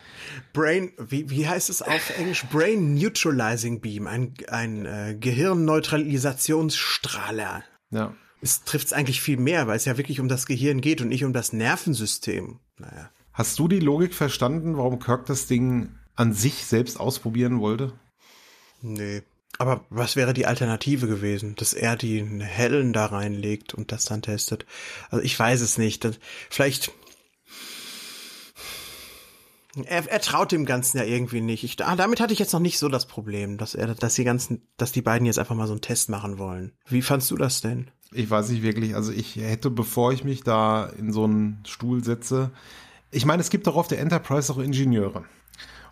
Brain, wie, wie heißt es auf Englisch? Brain Neutralizing Beam, ein, ein äh, Gehirnneutralisationsstrahler. Ja. Es trifft es eigentlich viel mehr, weil es ja wirklich um das Gehirn geht und nicht um das Nervensystem. Naja. Hast du die Logik verstanden, warum Kirk das Ding an sich selbst ausprobieren wollte? Nee. Aber was wäre die Alternative gewesen, dass er die Hellen da reinlegt und das dann testet? Also ich weiß es nicht. Das, vielleicht er, er traut dem Ganzen ja irgendwie nicht. Ich, ah, damit hatte ich jetzt noch nicht so das Problem, dass er, dass die ganzen, dass die beiden jetzt einfach mal so einen Test machen wollen. Wie fandst du das denn? Ich weiß nicht wirklich. Also ich hätte, bevor ich mich da in so einen Stuhl setze, ich meine, es gibt doch auf der Enterprise auch Ingenieure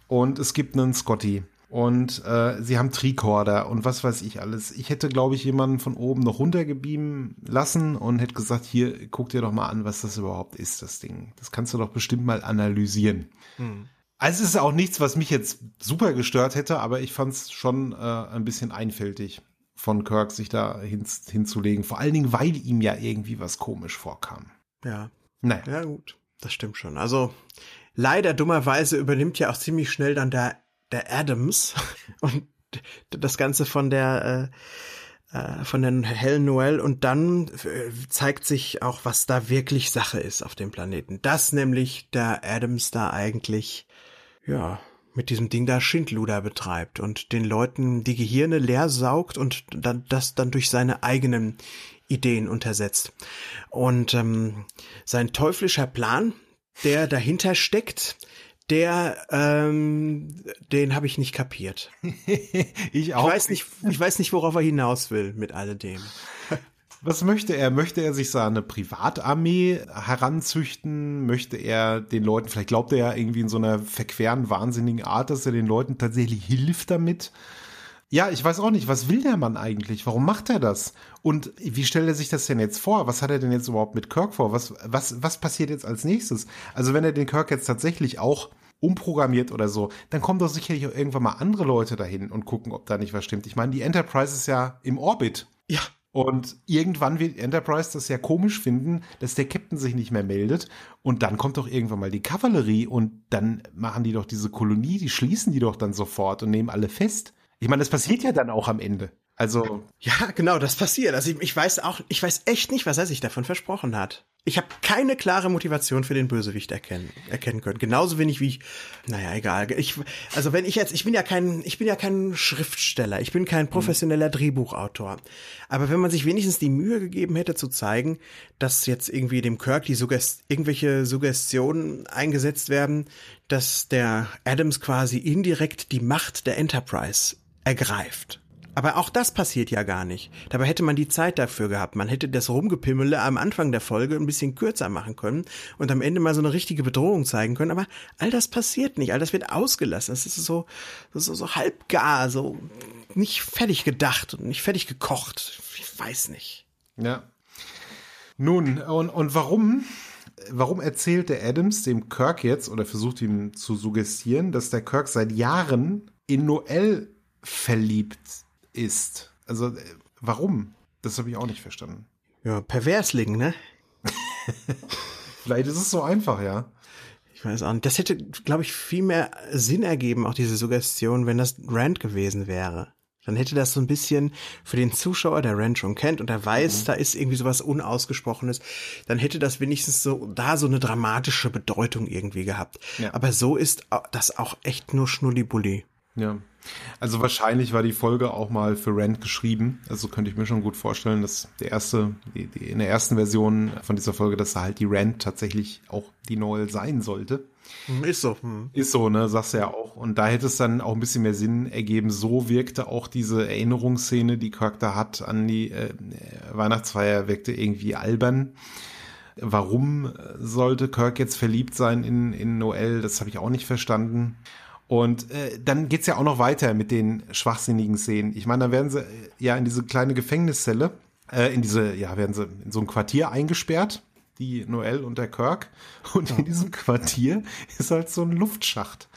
und es gibt einen Scotty und äh, sie haben Tricorder und was weiß ich alles. Ich hätte, glaube ich, jemanden von oben noch runtergebeamen lassen und hätte gesagt, hier, guck dir doch mal an, was das überhaupt ist, das Ding. Das kannst du doch bestimmt mal analysieren. Hm. Also es ist auch nichts, was mich jetzt super gestört hätte, aber ich fand es schon äh, ein bisschen einfältig von Kirk, sich da hin, hinzulegen. Vor allen Dingen, weil ihm ja irgendwie was komisch vorkam. Ja. Naja. Ja, gut. Das stimmt schon. Also leider dummerweise übernimmt ja auch ziemlich schnell dann der der Adams und das Ganze von der äh, äh, von den hellen Noel und dann äh, zeigt sich auch, was da wirklich Sache ist auf dem Planeten. Dass nämlich der Adams da eigentlich ja mit diesem Ding da Schindluder betreibt und den Leuten die Gehirne leer saugt und dann das dann durch seine eigenen Ideen untersetzt. Und ähm, sein teuflischer Plan, der dahinter steckt, der, ähm, den habe ich nicht kapiert. ich auch. Ich weiß nicht, ich weiß nicht, worauf er hinaus will mit alledem. Was möchte er? Möchte er sich seine Privatarmee heranzüchten? Möchte er den Leuten, vielleicht glaubt er ja irgendwie in so einer verqueren, wahnsinnigen Art, dass er den Leuten tatsächlich hilft damit? Ja, ich weiß auch nicht, was will der Mann eigentlich? Warum macht er das? Und wie stellt er sich das denn jetzt vor? Was hat er denn jetzt überhaupt mit Kirk vor? Was, was, was passiert jetzt als nächstes? Also wenn er den Kirk jetzt tatsächlich auch umprogrammiert oder so, dann kommen doch sicherlich auch irgendwann mal andere Leute dahin und gucken, ob da nicht was stimmt. Ich meine, die Enterprise ist ja im Orbit. Ja. Und irgendwann wird Enterprise das ja komisch finden, dass der Captain sich nicht mehr meldet. Und dann kommt doch irgendwann mal die Kavallerie und dann machen die doch diese Kolonie, die schließen die doch dann sofort und nehmen alle fest. Ich meine, das passiert ja dann auch am Ende. Also. Ja, genau, das passiert. Also ich, ich weiß auch, ich weiß echt nicht, was er sich davon versprochen hat. Ich habe keine klare Motivation für den Bösewicht erkennen, erkennen können. Genauso wenig wie ich, naja, egal. Ich, also wenn ich jetzt, ich bin ja kein, ich bin ja kein Schriftsteller, ich bin kein professioneller Drehbuchautor. Aber wenn man sich wenigstens die Mühe gegeben hätte zu zeigen, dass jetzt irgendwie dem Kirk die Suggest irgendwelche Suggestionen eingesetzt werden, dass der Adams quasi indirekt die Macht der Enterprise ergreift. Aber auch das passiert ja gar nicht. Dabei hätte man die Zeit dafür gehabt. Man hätte das Rumgepimmele am Anfang der Folge ein bisschen kürzer machen können und am Ende mal so eine richtige Bedrohung zeigen können. Aber all das passiert nicht. All das wird ausgelassen. Es ist so, so halb gar, so nicht fertig gedacht und nicht fertig gekocht. Ich weiß nicht. Ja. Nun, und, und warum? Warum erzählt der Adams dem Kirk jetzt oder versucht ihm zu suggestieren, dass der Kirk seit Jahren in Noel verliebt ist. Also äh, warum? Das habe ich auch nicht verstanden. Ja, Perversling, ne? Vielleicht ist es so einfach, ja. Ich weiß auch nicht. Das hätte, glaube ich, viel mehr Sinn ergeben, auch diese Suggestion, wenn das Rand gewesen wäre. Dann hätte das so ein bisschen für den Zuschauer, der Rand schon kennt und der weiß, mhm. da ist irgendwie sowas Unausgesprochenes, dann hätte das wenigstens so da so eine dramatische Bedeutung irgendwie gehabt. Ja. Aber so ist das auch echt nur Schnullibulli. Ja. Also wahrscheinlich war die Folge auch mal für Rand geschrieben. Also könnte ich mir schon gut vorstellen, dass der erste, die, die, in der ersten Version von dieser Folge, dass da halt die Rand tatsächlich auch die Noel sein sollte. Hm, ist so. Hm. Ist so, ne, sagst du ja auch. Und da hätte es dann auch ein bisschen mehr Sinn ergeben. So wirkte auch diese Erinnerungsszene, die Charakter hat an die äh, Weihnachtsfeier, wirkte irgendwie albern. Warum sollte Kirk jetzt verliebt sein in, in Noel? Das habe ich auch nicht verstanden. Und äh, dann geht's ja auch noch weiter mit den schwachsinnigen Szenen. Ich meine, da werden sie äh, ja in diese kleine Gefängniszelle, äh, in diese, ja, werden sie in so ein Quartier eingesperrt, die Noel und der Kirk. Und in diesem Quartier ist halt so ein Luftschacht.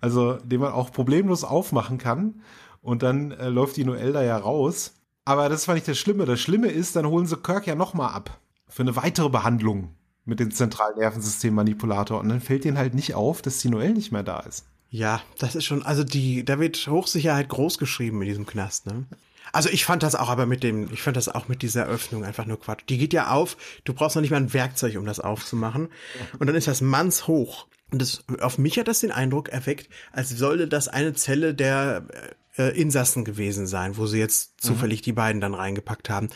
Also, den man auch problemlos aufmachen kann. Und dann äh, läuft die Noel da ja raus. Aber das war nicht das Schlimme. Das Schlimme ist, dann holen sie Kirk ja nochmal ab. Für eine weitere Behandlung mit dem zentralen Nervensystem-Manipulator. Und dann fällt ihnen halt nicht auf, dass die Noel nicht mehr da ist. Ja, das ist schon, also die, da wird Hochsicherheit groß geschrieben in diesem Knast, ne? Also ich fand das auch aber mit dem, ich fand das auch mit dieser Öffnung einfach nur Quatsch. Die geht ja auf, du brauchst noch nicht mal ein Werkzeug, um das aufzumachen. Und dann ist das mannshoch. Und das, auf mich hat das den Eindruck erweckt, als sollte das eine Zelle der äh, Insassen gewesen sein, wo sie jetzt mhm. zufällig mhm. die beiden dann reingepackt haben.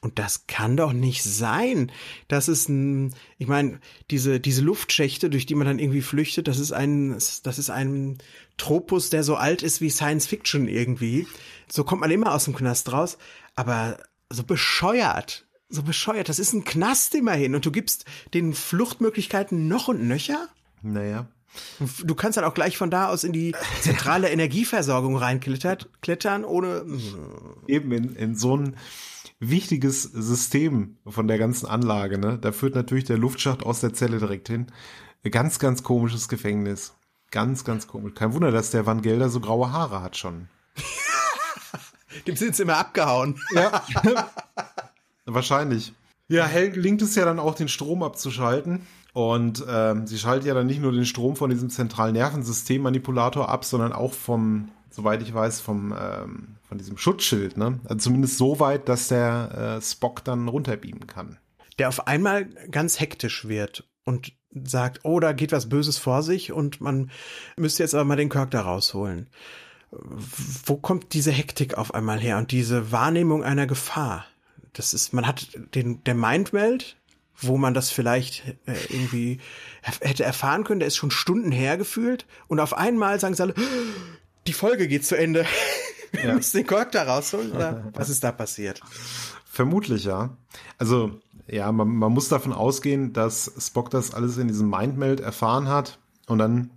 Und das kann doch nicht sein. Das ist ein, ich meine, diese, diese Luftschächte, durch die man dann irgendwie flüchtet, das ist ein, das ist ein Tropus, der so alt ist wie Science Fiction irgendwie. So kommt man immer aus dem Knast raus. Aber so bescheuert, so bescheuert. Das ist ein Knast immerhin. Und du gibst den Fluchtmöglichkeiten noch und nöcher? Naja. Du kannst dann auch gleich von da aus in die zentrale Energieversorgung reinklettern, ohne. Eben in, in so ein wichtiges System von der ganzen Anlage, ne? Da führt natürlich der Luftschacht aus der Zelle direkt hin. Ganz, ganz komisches Gefängnis. Ganz, ganz komisch. Kein Wunder, dass der Van Gelder so graue Haare hat schon. Dem sind sie immer abgehauen. Ja. Wahrscheinlich. Ja, Hell gelingt es ja dann auch, den Strom abzuschalten. Und ähm, sie schaltet ja dann nicht nur den Strom von diesem zentralen Nervensystem-Manipulator ab, sondern auch vom, soweit ich weiß, vom ähm, von diesem Schutzschild. Ne? Also zumindest so weit, dass der äh, Spock dann runterbeamen kann. Der auf einmal ganz hektisch wird und sagt, oh, da geht was Böses vor sich und man müsste jetzt aber mal den Kirk da rausholen. Wo kommt diese Hektik auf einmal her und diese Wahrnehmung einer Gefahr? das ist, man hat den, der Mindmeld, wo man das vielleicht äh, irgendwie hätte erfahren können, der ist schon Stunden her gefühlt und auf einmal sagen sie alle, die Folge geht zu Ende. Wir ja. müssen den Charakter rausholen, oder? Was ist da passiert? Vermutlich, ja. Also, ja, man, man muss davon ausgehen, dass Spock das alles in diesem Mindmeld erfahren hat und dann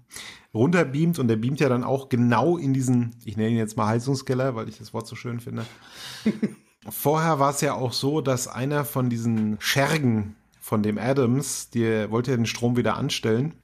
runterbeamt und der beamt ja dann auch genau in diesen, ich nenne ihn jetzt mal Heizungskeller, weil ich das Wort so schön finde. Vorher war es ja auch so, dass einer von diesen Schergen von dem Adams, der wollte ja den Strom wieder anstellen.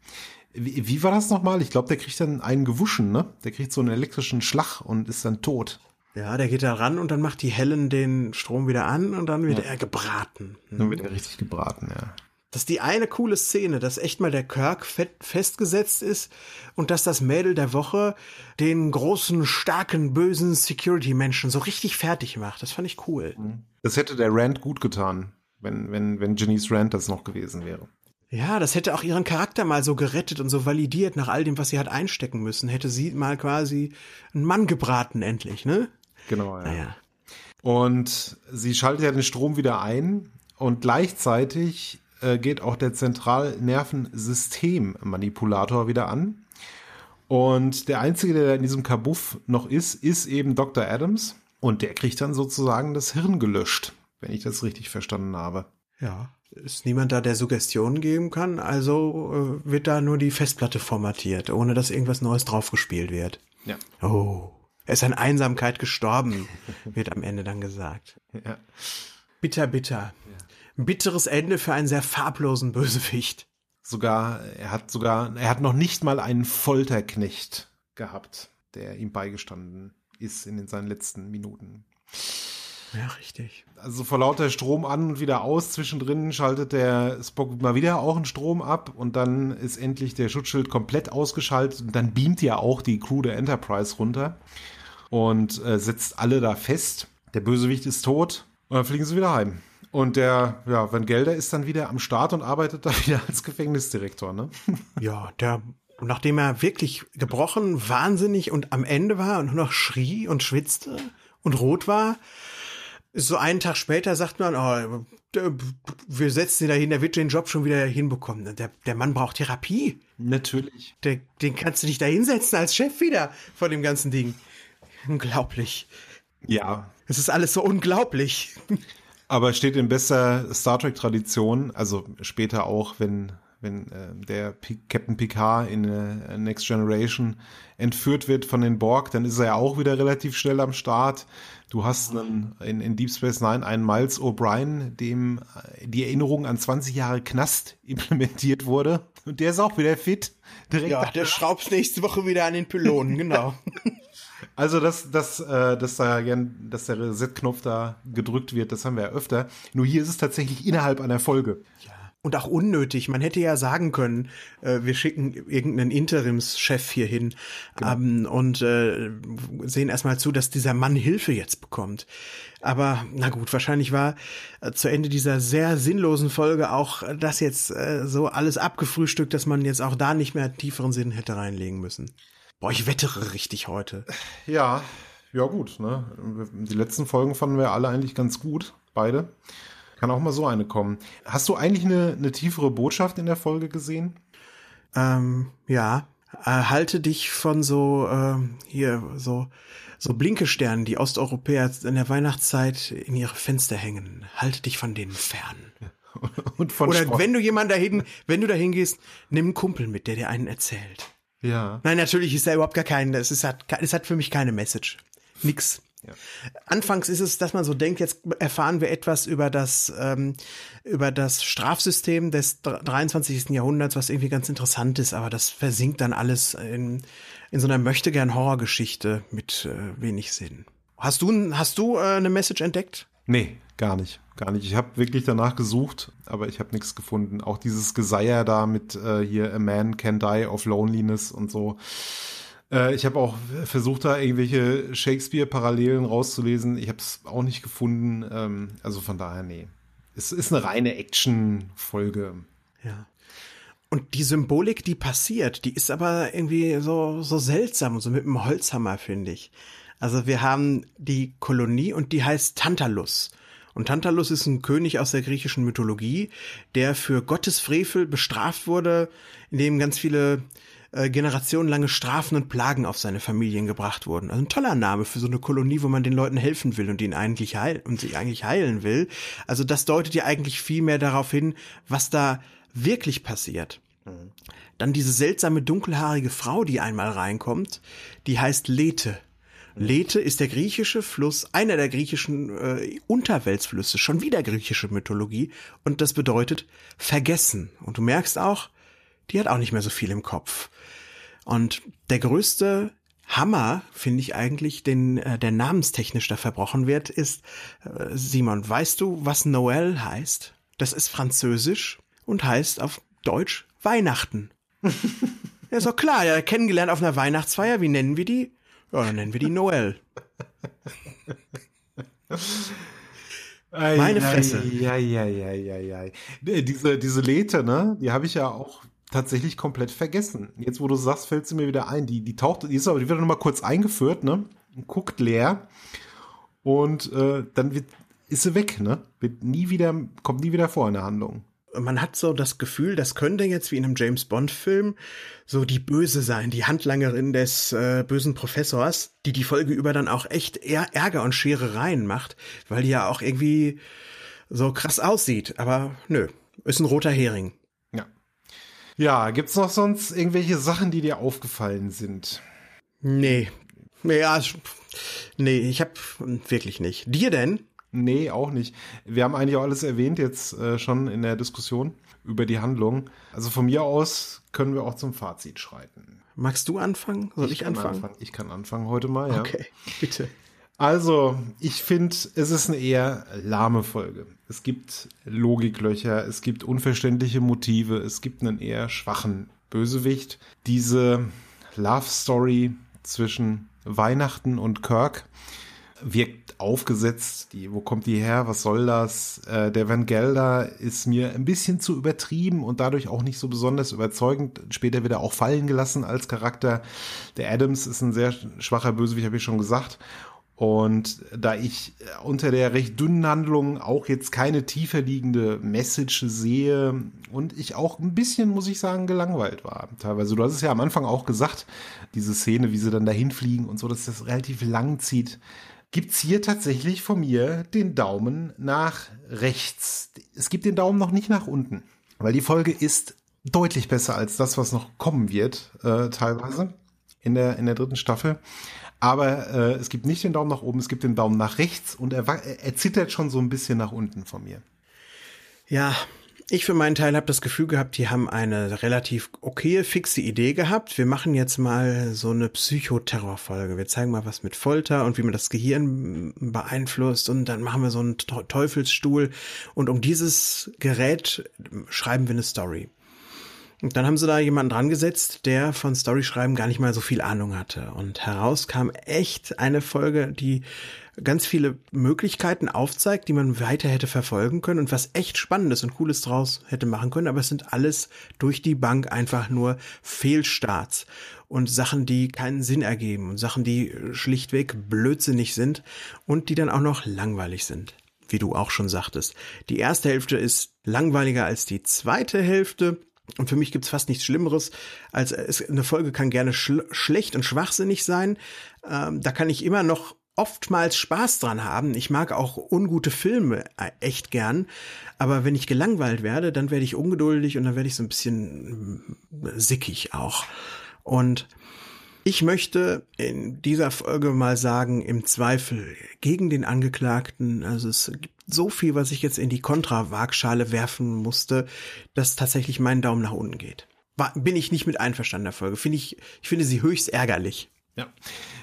Wie, wie war das nochmal? Ich glaube, der kriegt dann einen gewuschen, ne? Der kriegt so einen elektrischen Schlag und ist dann tot. Ja, der geht da ran und dann macht die Helen den Strom wieder an und dann wird ja. er gebraten. Dann wird er richtig gebraten, ja. Das ist die eine coole Szene, dass echt mal der Kirk festgesetzt ist und dass das Mädel der Woche den großen, starken, bösen Security-Menschen so richtig fertig macht. Das fand ich cool. Mhm. Das hätte der Rand gut getan, wenn, wenn, wenn Janice Rand das noch gewesen wäre. Ja, das hätte auch ihren Charakter mal so gerettet und so validiert nach all dem, was sie hat einstecken müssen. Hätte sie mal quasi einen Mann gebraten endlich, ne? Genau, ja. Naja. Und sie schaltet ja den Strom wieder ein und gleichzeitig äh, geht auch der Zentralnervensystemmanipulator wieder an. Und der einzige, der in diesem Kabuff noch ist, ist eben Dr. Adams. Und der kriegt dann sozusagen das Hirn gelöscht, wenn ich das richtig verstanden habe. Ja ist niemand da, der Suggestionen geben kann, also äh, wird da nur die Festplatte formatiert, ohne dass irgendwas Neues draufgespielt wird. Ja. Oh, er ist an Einsamkeit gestorben, wird am Ende dann gesagt. Ja. Bitter, bitter. Ja. Bitteres Ende für einen sehr farblosen Bösewicht. Sogar, er hat sogar, er hat noch nicht mal einen Folterknecht gehabt, der ihm beigestanden ist in seinen letzten Minuten. Ja, richtig. Also vor lauter Strom an und wieder aus. Zwischendrin schaltet der Spock mal wieder auch einen Strom ab und dann ist endlich der Schutzschild komplett ausgeschaltet und dann beamt ja auch die Crew der Enterprise runter und äh, setzt alle da fest. Der Bösewicht ist tot und dann fliegen sie wieder heim. Und der, ja, Van Gelder ist dann wieder am Start und arbeitet da wieder als Gefängnisdirektor, ne? Ja, der, nachdem er wirklich gebrochen, wahnsinnig und am Ende war und nur noch schrie und schwitzte und rot war, so einen Tag später sagt man, oh, wir setzen ihn dahin, der wird den Job schon wieder hinbekommen. Der, der Mann braucht Therapie. Natürlich. Der, den kannst du nicht da hinsetzen als Chef wieder von dem ganzen Ding. Unglaublich. Ja. Es ist alles so unglaublich. Aber steht in bester Star Trek Tradition, also später auch, wenn wenn äh, der P Captain Picard in äh, Next Generation entführt wird von den Borg, dann ist er ja auch wieder relativ schnell am Start. Du hast einen, in, in Deep Space Nine einen Miles O'Brien, dem äh, die Erinnerung an 20 Jahre Knast implementiert wurde. Und der ist auch wieder fit. Direkt ja, der schraubt nächste Woche wieder an den Pylonen, genau. Also, dass, dass, äh, dass, da gern, dass der Reset-Knopf da gedrückt wird, das haben wir ja öfter. Nur hier ist es tatsächlich innerhalb einer Folge. Ja und auch unnötig. Man hätte ja sagen können, äh, wir schicken irgendeinen Interimschef hier hin genau. ähm, und äh, sehen erstmal zu, dass dieser Mann Hilfe jetzt bekommt. Aber na gut, wahrscheinlich war äh, zu Ende dieser sehr sinnlosen Folge auch das jetzt äh, so alles abgefrühstückt, dass man jetzt auch da nicht mehr tieferen Sinn hätte reinlegen müssen. Boah, ich wettere richtig heute. Ja, ja gut. Ne? Die letzten Folgen fanden wir alle eigentlich ganz gut, beide. Kann auch mal so eine kommen. Hast du eigentlich eine, eine tiefere Botschaft in der Folge gesehen? Ähm, ja. Halte dich von so, äh, hier, so, so Blinkesternen, die Osteuropäer in der Weihnachtszeit in ihre Fenster hängen. Halte dich von denen fern. Und von Oder Sport. wenn du jemand dahin, wenn du dahin gehst, nimm einen Kumpel mit, der dir einen erzählt. Ja. Nein, natürlich ist da überhaupt gar kein, es ist, hat, es hat für mich keine Message. Nix. Ja. Anfangs ist es, dass man so denkt, jetzt erfahren wir etwas über das, ähm, über das Strafsystem des 23. Jahrhunderts, was irgendwie ganz interessant ist, aber das versinkt dann alles in, in so einer möchtegern Horrorgeschichte mit äh, wenig Sinn. Hast du, hast du äh, eine Message entdeckt? Nee, gar nicht. Gar nicht. Ich habe wirklich danach gesucht, aber ich habe nichts gefunden. Auch dieses Geseier da mit äh, hier A Man Can Die of Loneliness und so äh, ich habe auch versucht, da irgendwelche Shakespeare-Parallelen rauszulesen. Ich habe es auch nicht gefunden. Ähm, also von daher, nee. Es ist eine reine Action-Folge. Ja. Und die Symbolik, die passiert, die ist aber irgendwie so, so seltsam, so mit dem Holzhammer, finde ich. Also wir haben die Kolonie und die heißt Tantalus. Und Tantalus ist ein König aus der griechischen Mythologie, der für Gottes Frevel bestraft wurde, indem ganz viele äh, generationenlange Strafen und Plagen auf seine Familien gebracht wurden. Also ein toller Name für so eine Kolonie, wo man den Leuten helfen will und ihnen eigentlich heilen und sie eigentlich heilen will. Also das deutet ja eigentlich viel mehr darauf hin, was da wirklich passiert. Dann diese seltsame dunkelhaarige Frau, die einmal reinkommt, die heißt Lethe. Lethe ist der griechische Fluss, einer der griechischen äh, Unterweltsflüsse, schon wieder griechische Mythologie und das bedeutet vergessen. Und du merkst auch, die hat auch nicht mehr so viel im Kopf. Und der größte Hammer, finde ich eigentlich, den äh, der namenstechnisch da verbrochen wird, ist äh, Simon, weißt du, was Noël heißt? Das ist französisch und heißt auf Deutsch Weihnachten. ja, ist doch klar, ja, kennengelernt auf einer Weihnachtsfeier, wie nennen wir die? Ja, dann nennen wir die Noël. Meine Fresse. Ja, ja, ja, ja, ja. Diese, diese Lethe, ne, die habe ich ja auch tatsächlich komplett vergessen. Jetzt, wo du sagst, fällt sie mir wieder ein. Die, die taucht, die ist aber, die wird noch mal kurz eingeführt, ne? Guckt leer. Und äh, dann wird, ist sie weg, ne? Wird nie wieder, kommt nie wieder vor in der Handlung. Man hat so das Gefühl, das könnte jetzt wie in einem James Bond-Film so die Böse sein, die Handlangerin des äh, bösen Professors, die die Folge über dann auch echt eher Ärger und Scherereien macht, weil die ja auch irgendwie so krass aussieht. Aber nö, ist ein roter Hering. Ja, gibt's noch sonst irgendwelche Sachen, die dir aufgefallen sind? Nee. Ja, nee, ich hab wirklich nicht. Dir denn? Nee, auch nicht. Wir haben eigentlich auch alles erwähnt jetzt äh, schon in der Diskussion über die Handlung. Also von mir aus können wir auch zum Fazit schreiten. Magst du anfangen? Soll ich, ich anfangen? anfangen? Ich kann anfangen heute mal, ja. Okay, bitte. Also, ich finde, es ist eine eher lahme Folge. Es gibt Logiklöcher, es gibt unverständliche Motive, es gibt einen eher schwachen Bösewicht. Diese Love Story zwischen Weihnachten und Kirk wirkt aufgesetzt. Die, wo kommt die her? Was soll das? Äh, der Van Gelder ist mir ein bisschen zu übertrieben und dadurch auch nicht so besonders überzeugend. Später wird er auch fallen gelassen als Charakter. Der Adams ist ein sehr schwacher Bösewicht, habe ich schon gesagt. Und da ich unter der recht dünnen Handlung auch jetzt keine tiefer liegende Message sehe und ich auch ein bisschen, muss ich sagen, gelangweilt war. Teilweise, du hast es ja am Anfang auch gesagt, diese Szene, wie sie dann dahin fliegen und so, dass das relativ lang zieht, gibt's hier tatsächlich von mir den Daumen nach rechts. Es gibt den Daumen noch nicht nach unten, weil die Folge ist deutlich besser als das, was noch kommen wird, äh, teilweise in der, in der dritten Staffel. Aber äh, es gibt nicht den Daumen nach oben, es gibt den Daumen nach rechts und er, er zittert schon so ein bisschen nach unten von mir. Ja, ich für meinen Teil habe das Gefühl gehabt, die haben eine relativ okaye, fixe Idee gehabt. Wir machen jetzt mal so eine Psychoterrorfolge. Wir zeigen mal was mit Folter und wie man das Gehirn beeinflusst und dann machen wir so einen Teufelsstuhl und um dieses Gerät schreiben wir eine Story. Und dann haben sie da jemanden dran gesetzt, der von Storyschreiben gar nicht mal so viel Ahnung hatte. Und heraus kam echt eine Folge, die ganz viele Möglichkeiten aufzeigt, die man weiter hätte verfolgen können und was echt Spannendes und Cooles draus hätte machen können. Aber es sind alles durch die Bank einfach nur Fehlstarts und Sachen, die keinen Sinn ergeben und Sachen, die schlichtweg blödsinnig sind und die dann auch noch langweilig sind wie du auch schon sagtest. Die erste Hälfte ist langweiliger als die zweite Hälfte. Und für mich gibt's fast nichts Schlimmeres, als es, eine Folge kann gerne schl schlecht und schwachsinnig sein. Ähm, da kann ich immer noch oftmals Spaß dran haben. Ich mag auch ungute Filme äh, echt gern. Aber wenn ich gelangweilt werde, dann werde ich ungeduldig und dann werde ich so ein bisschen äh, sickig auch. Und ich möchte in dieser Folge mal sagen, im Zweifel gegen den Angeklagten, also es gibt so viel, was ich jetzt in die Kontra-Waagschale werfen musste, dass tatsächlich mein Daumen nach unten geht. War, bin ich nicht mit einverstanden der Folge. Finde ich, ich finde sie höchst ärgerlich. Ja,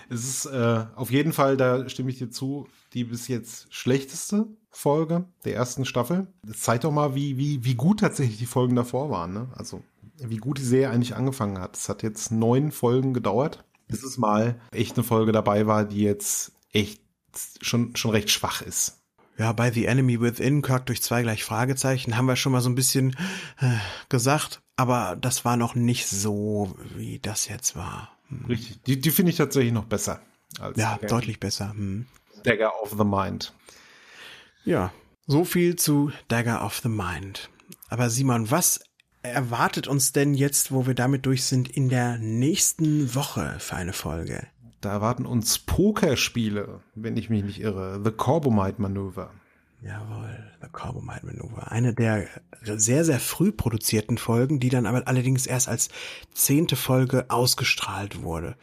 es ist äh, auf jeden Fall, da stimme ich dir zu, die bis jetzt schlechteste Folge der ersten Staffel. Das zeigt doch mal, wie, wie, wie gut tatsächlich die Folgen davor waren. Ne? Also wie gut die Serie eigentlich angefangen hat. Es hat jetzt neun Folgen gedauert, bis es mal echt eine Folge dabei war, die jetzt echt schon, schon recht schwach ist. Ja, bei The Enemy Within, Kirk durch zwei gleich Fragezeichen, haben wir schon mal so ein bisschen äh, gesagt, aber das war noch nicht so, wie das jetzt war. Hm. Richtig, die, die finde ich tatsächlich noch besser. Als ja, Dagger. deutlich besser. Hm. Dagger of the Mind. Ja, So viel zu Dagger of the Mind. Aber Simon, was erwartet uns denn jetzt, wo wir damit durch sind, in der nächsten Woche für eine Folge? Da erwarten uns Pokerspiele, wenn ich mich nicht irre. The Corbomite Manöver. Jawohl, The Corbomite Manöver. Eine der sehr, sehr früh produzierten Folgen, die dann aber allerdings erst als zehnte Folge ausgestrahlt wurde.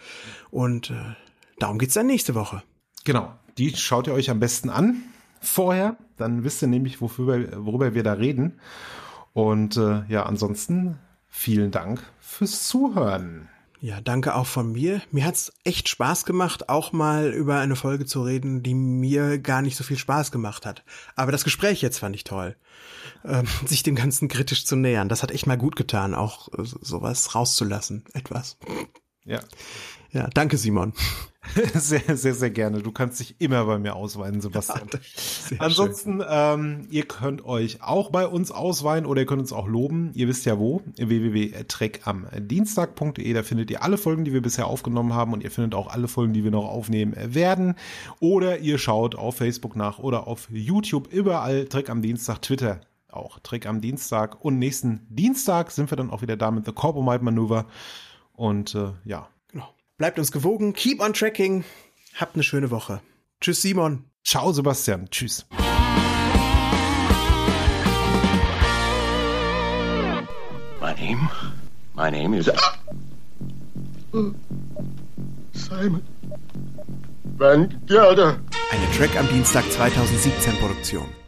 Und äh, darum geht's dann nächste Woche. Genau, die schaut ihr euch am besten an vorher. Dann wisst ihr nämlich, wofür, worüber wir da reden. Und äh, ja, ansonsten vielen Dank fürs Zuhören. Ja, danke auch von mir. Mir hat's echt Spaß gemacht, auch mal über eine Folge zu reden, die mir gar nicht so viel Spaß gemacht hat. Aber das Gespräch jetzt fand ich toll. Ähm, sich dem Ganzen kritisch zu nähern. Das hat echt mal gut getan, auch äh, sowas rauszulassen. Etwas. Ja. Ja, danke Simon. Sehr, sehr, sehr gerne. Du kannst dich immer bei mir ausweinen, Sebastian. Ja, Ansonsten, ähm, ihr könnt euch auch bei uns ausweinen oder ihr könnt uns auch loben. Ihr wisst ja wo, www.treckamdienstag.de. Da findet ihr alle Folgen, die wir bisher aufgenommen haben und ihr findet auch alle Folgen, die wir noch aufnehmen werden. Oder ihr schaut auf Facebook nach oder auf YouTube überall Treck am Dienstag, Twitter auch Trick am Dienstag. Und nächsten Dienstag sind wir dann auch wieder da mit The Corbomite Manöver. Und äh, ja, Bleibt uns gewogen, keep on tracking. Habt eine schöne Woche. Tschüss, Simon. Ciao, Sebastian. Tschüss. My name, my name is Simon Van Gelder. Eine Track am Dienstag 2017 Produktion.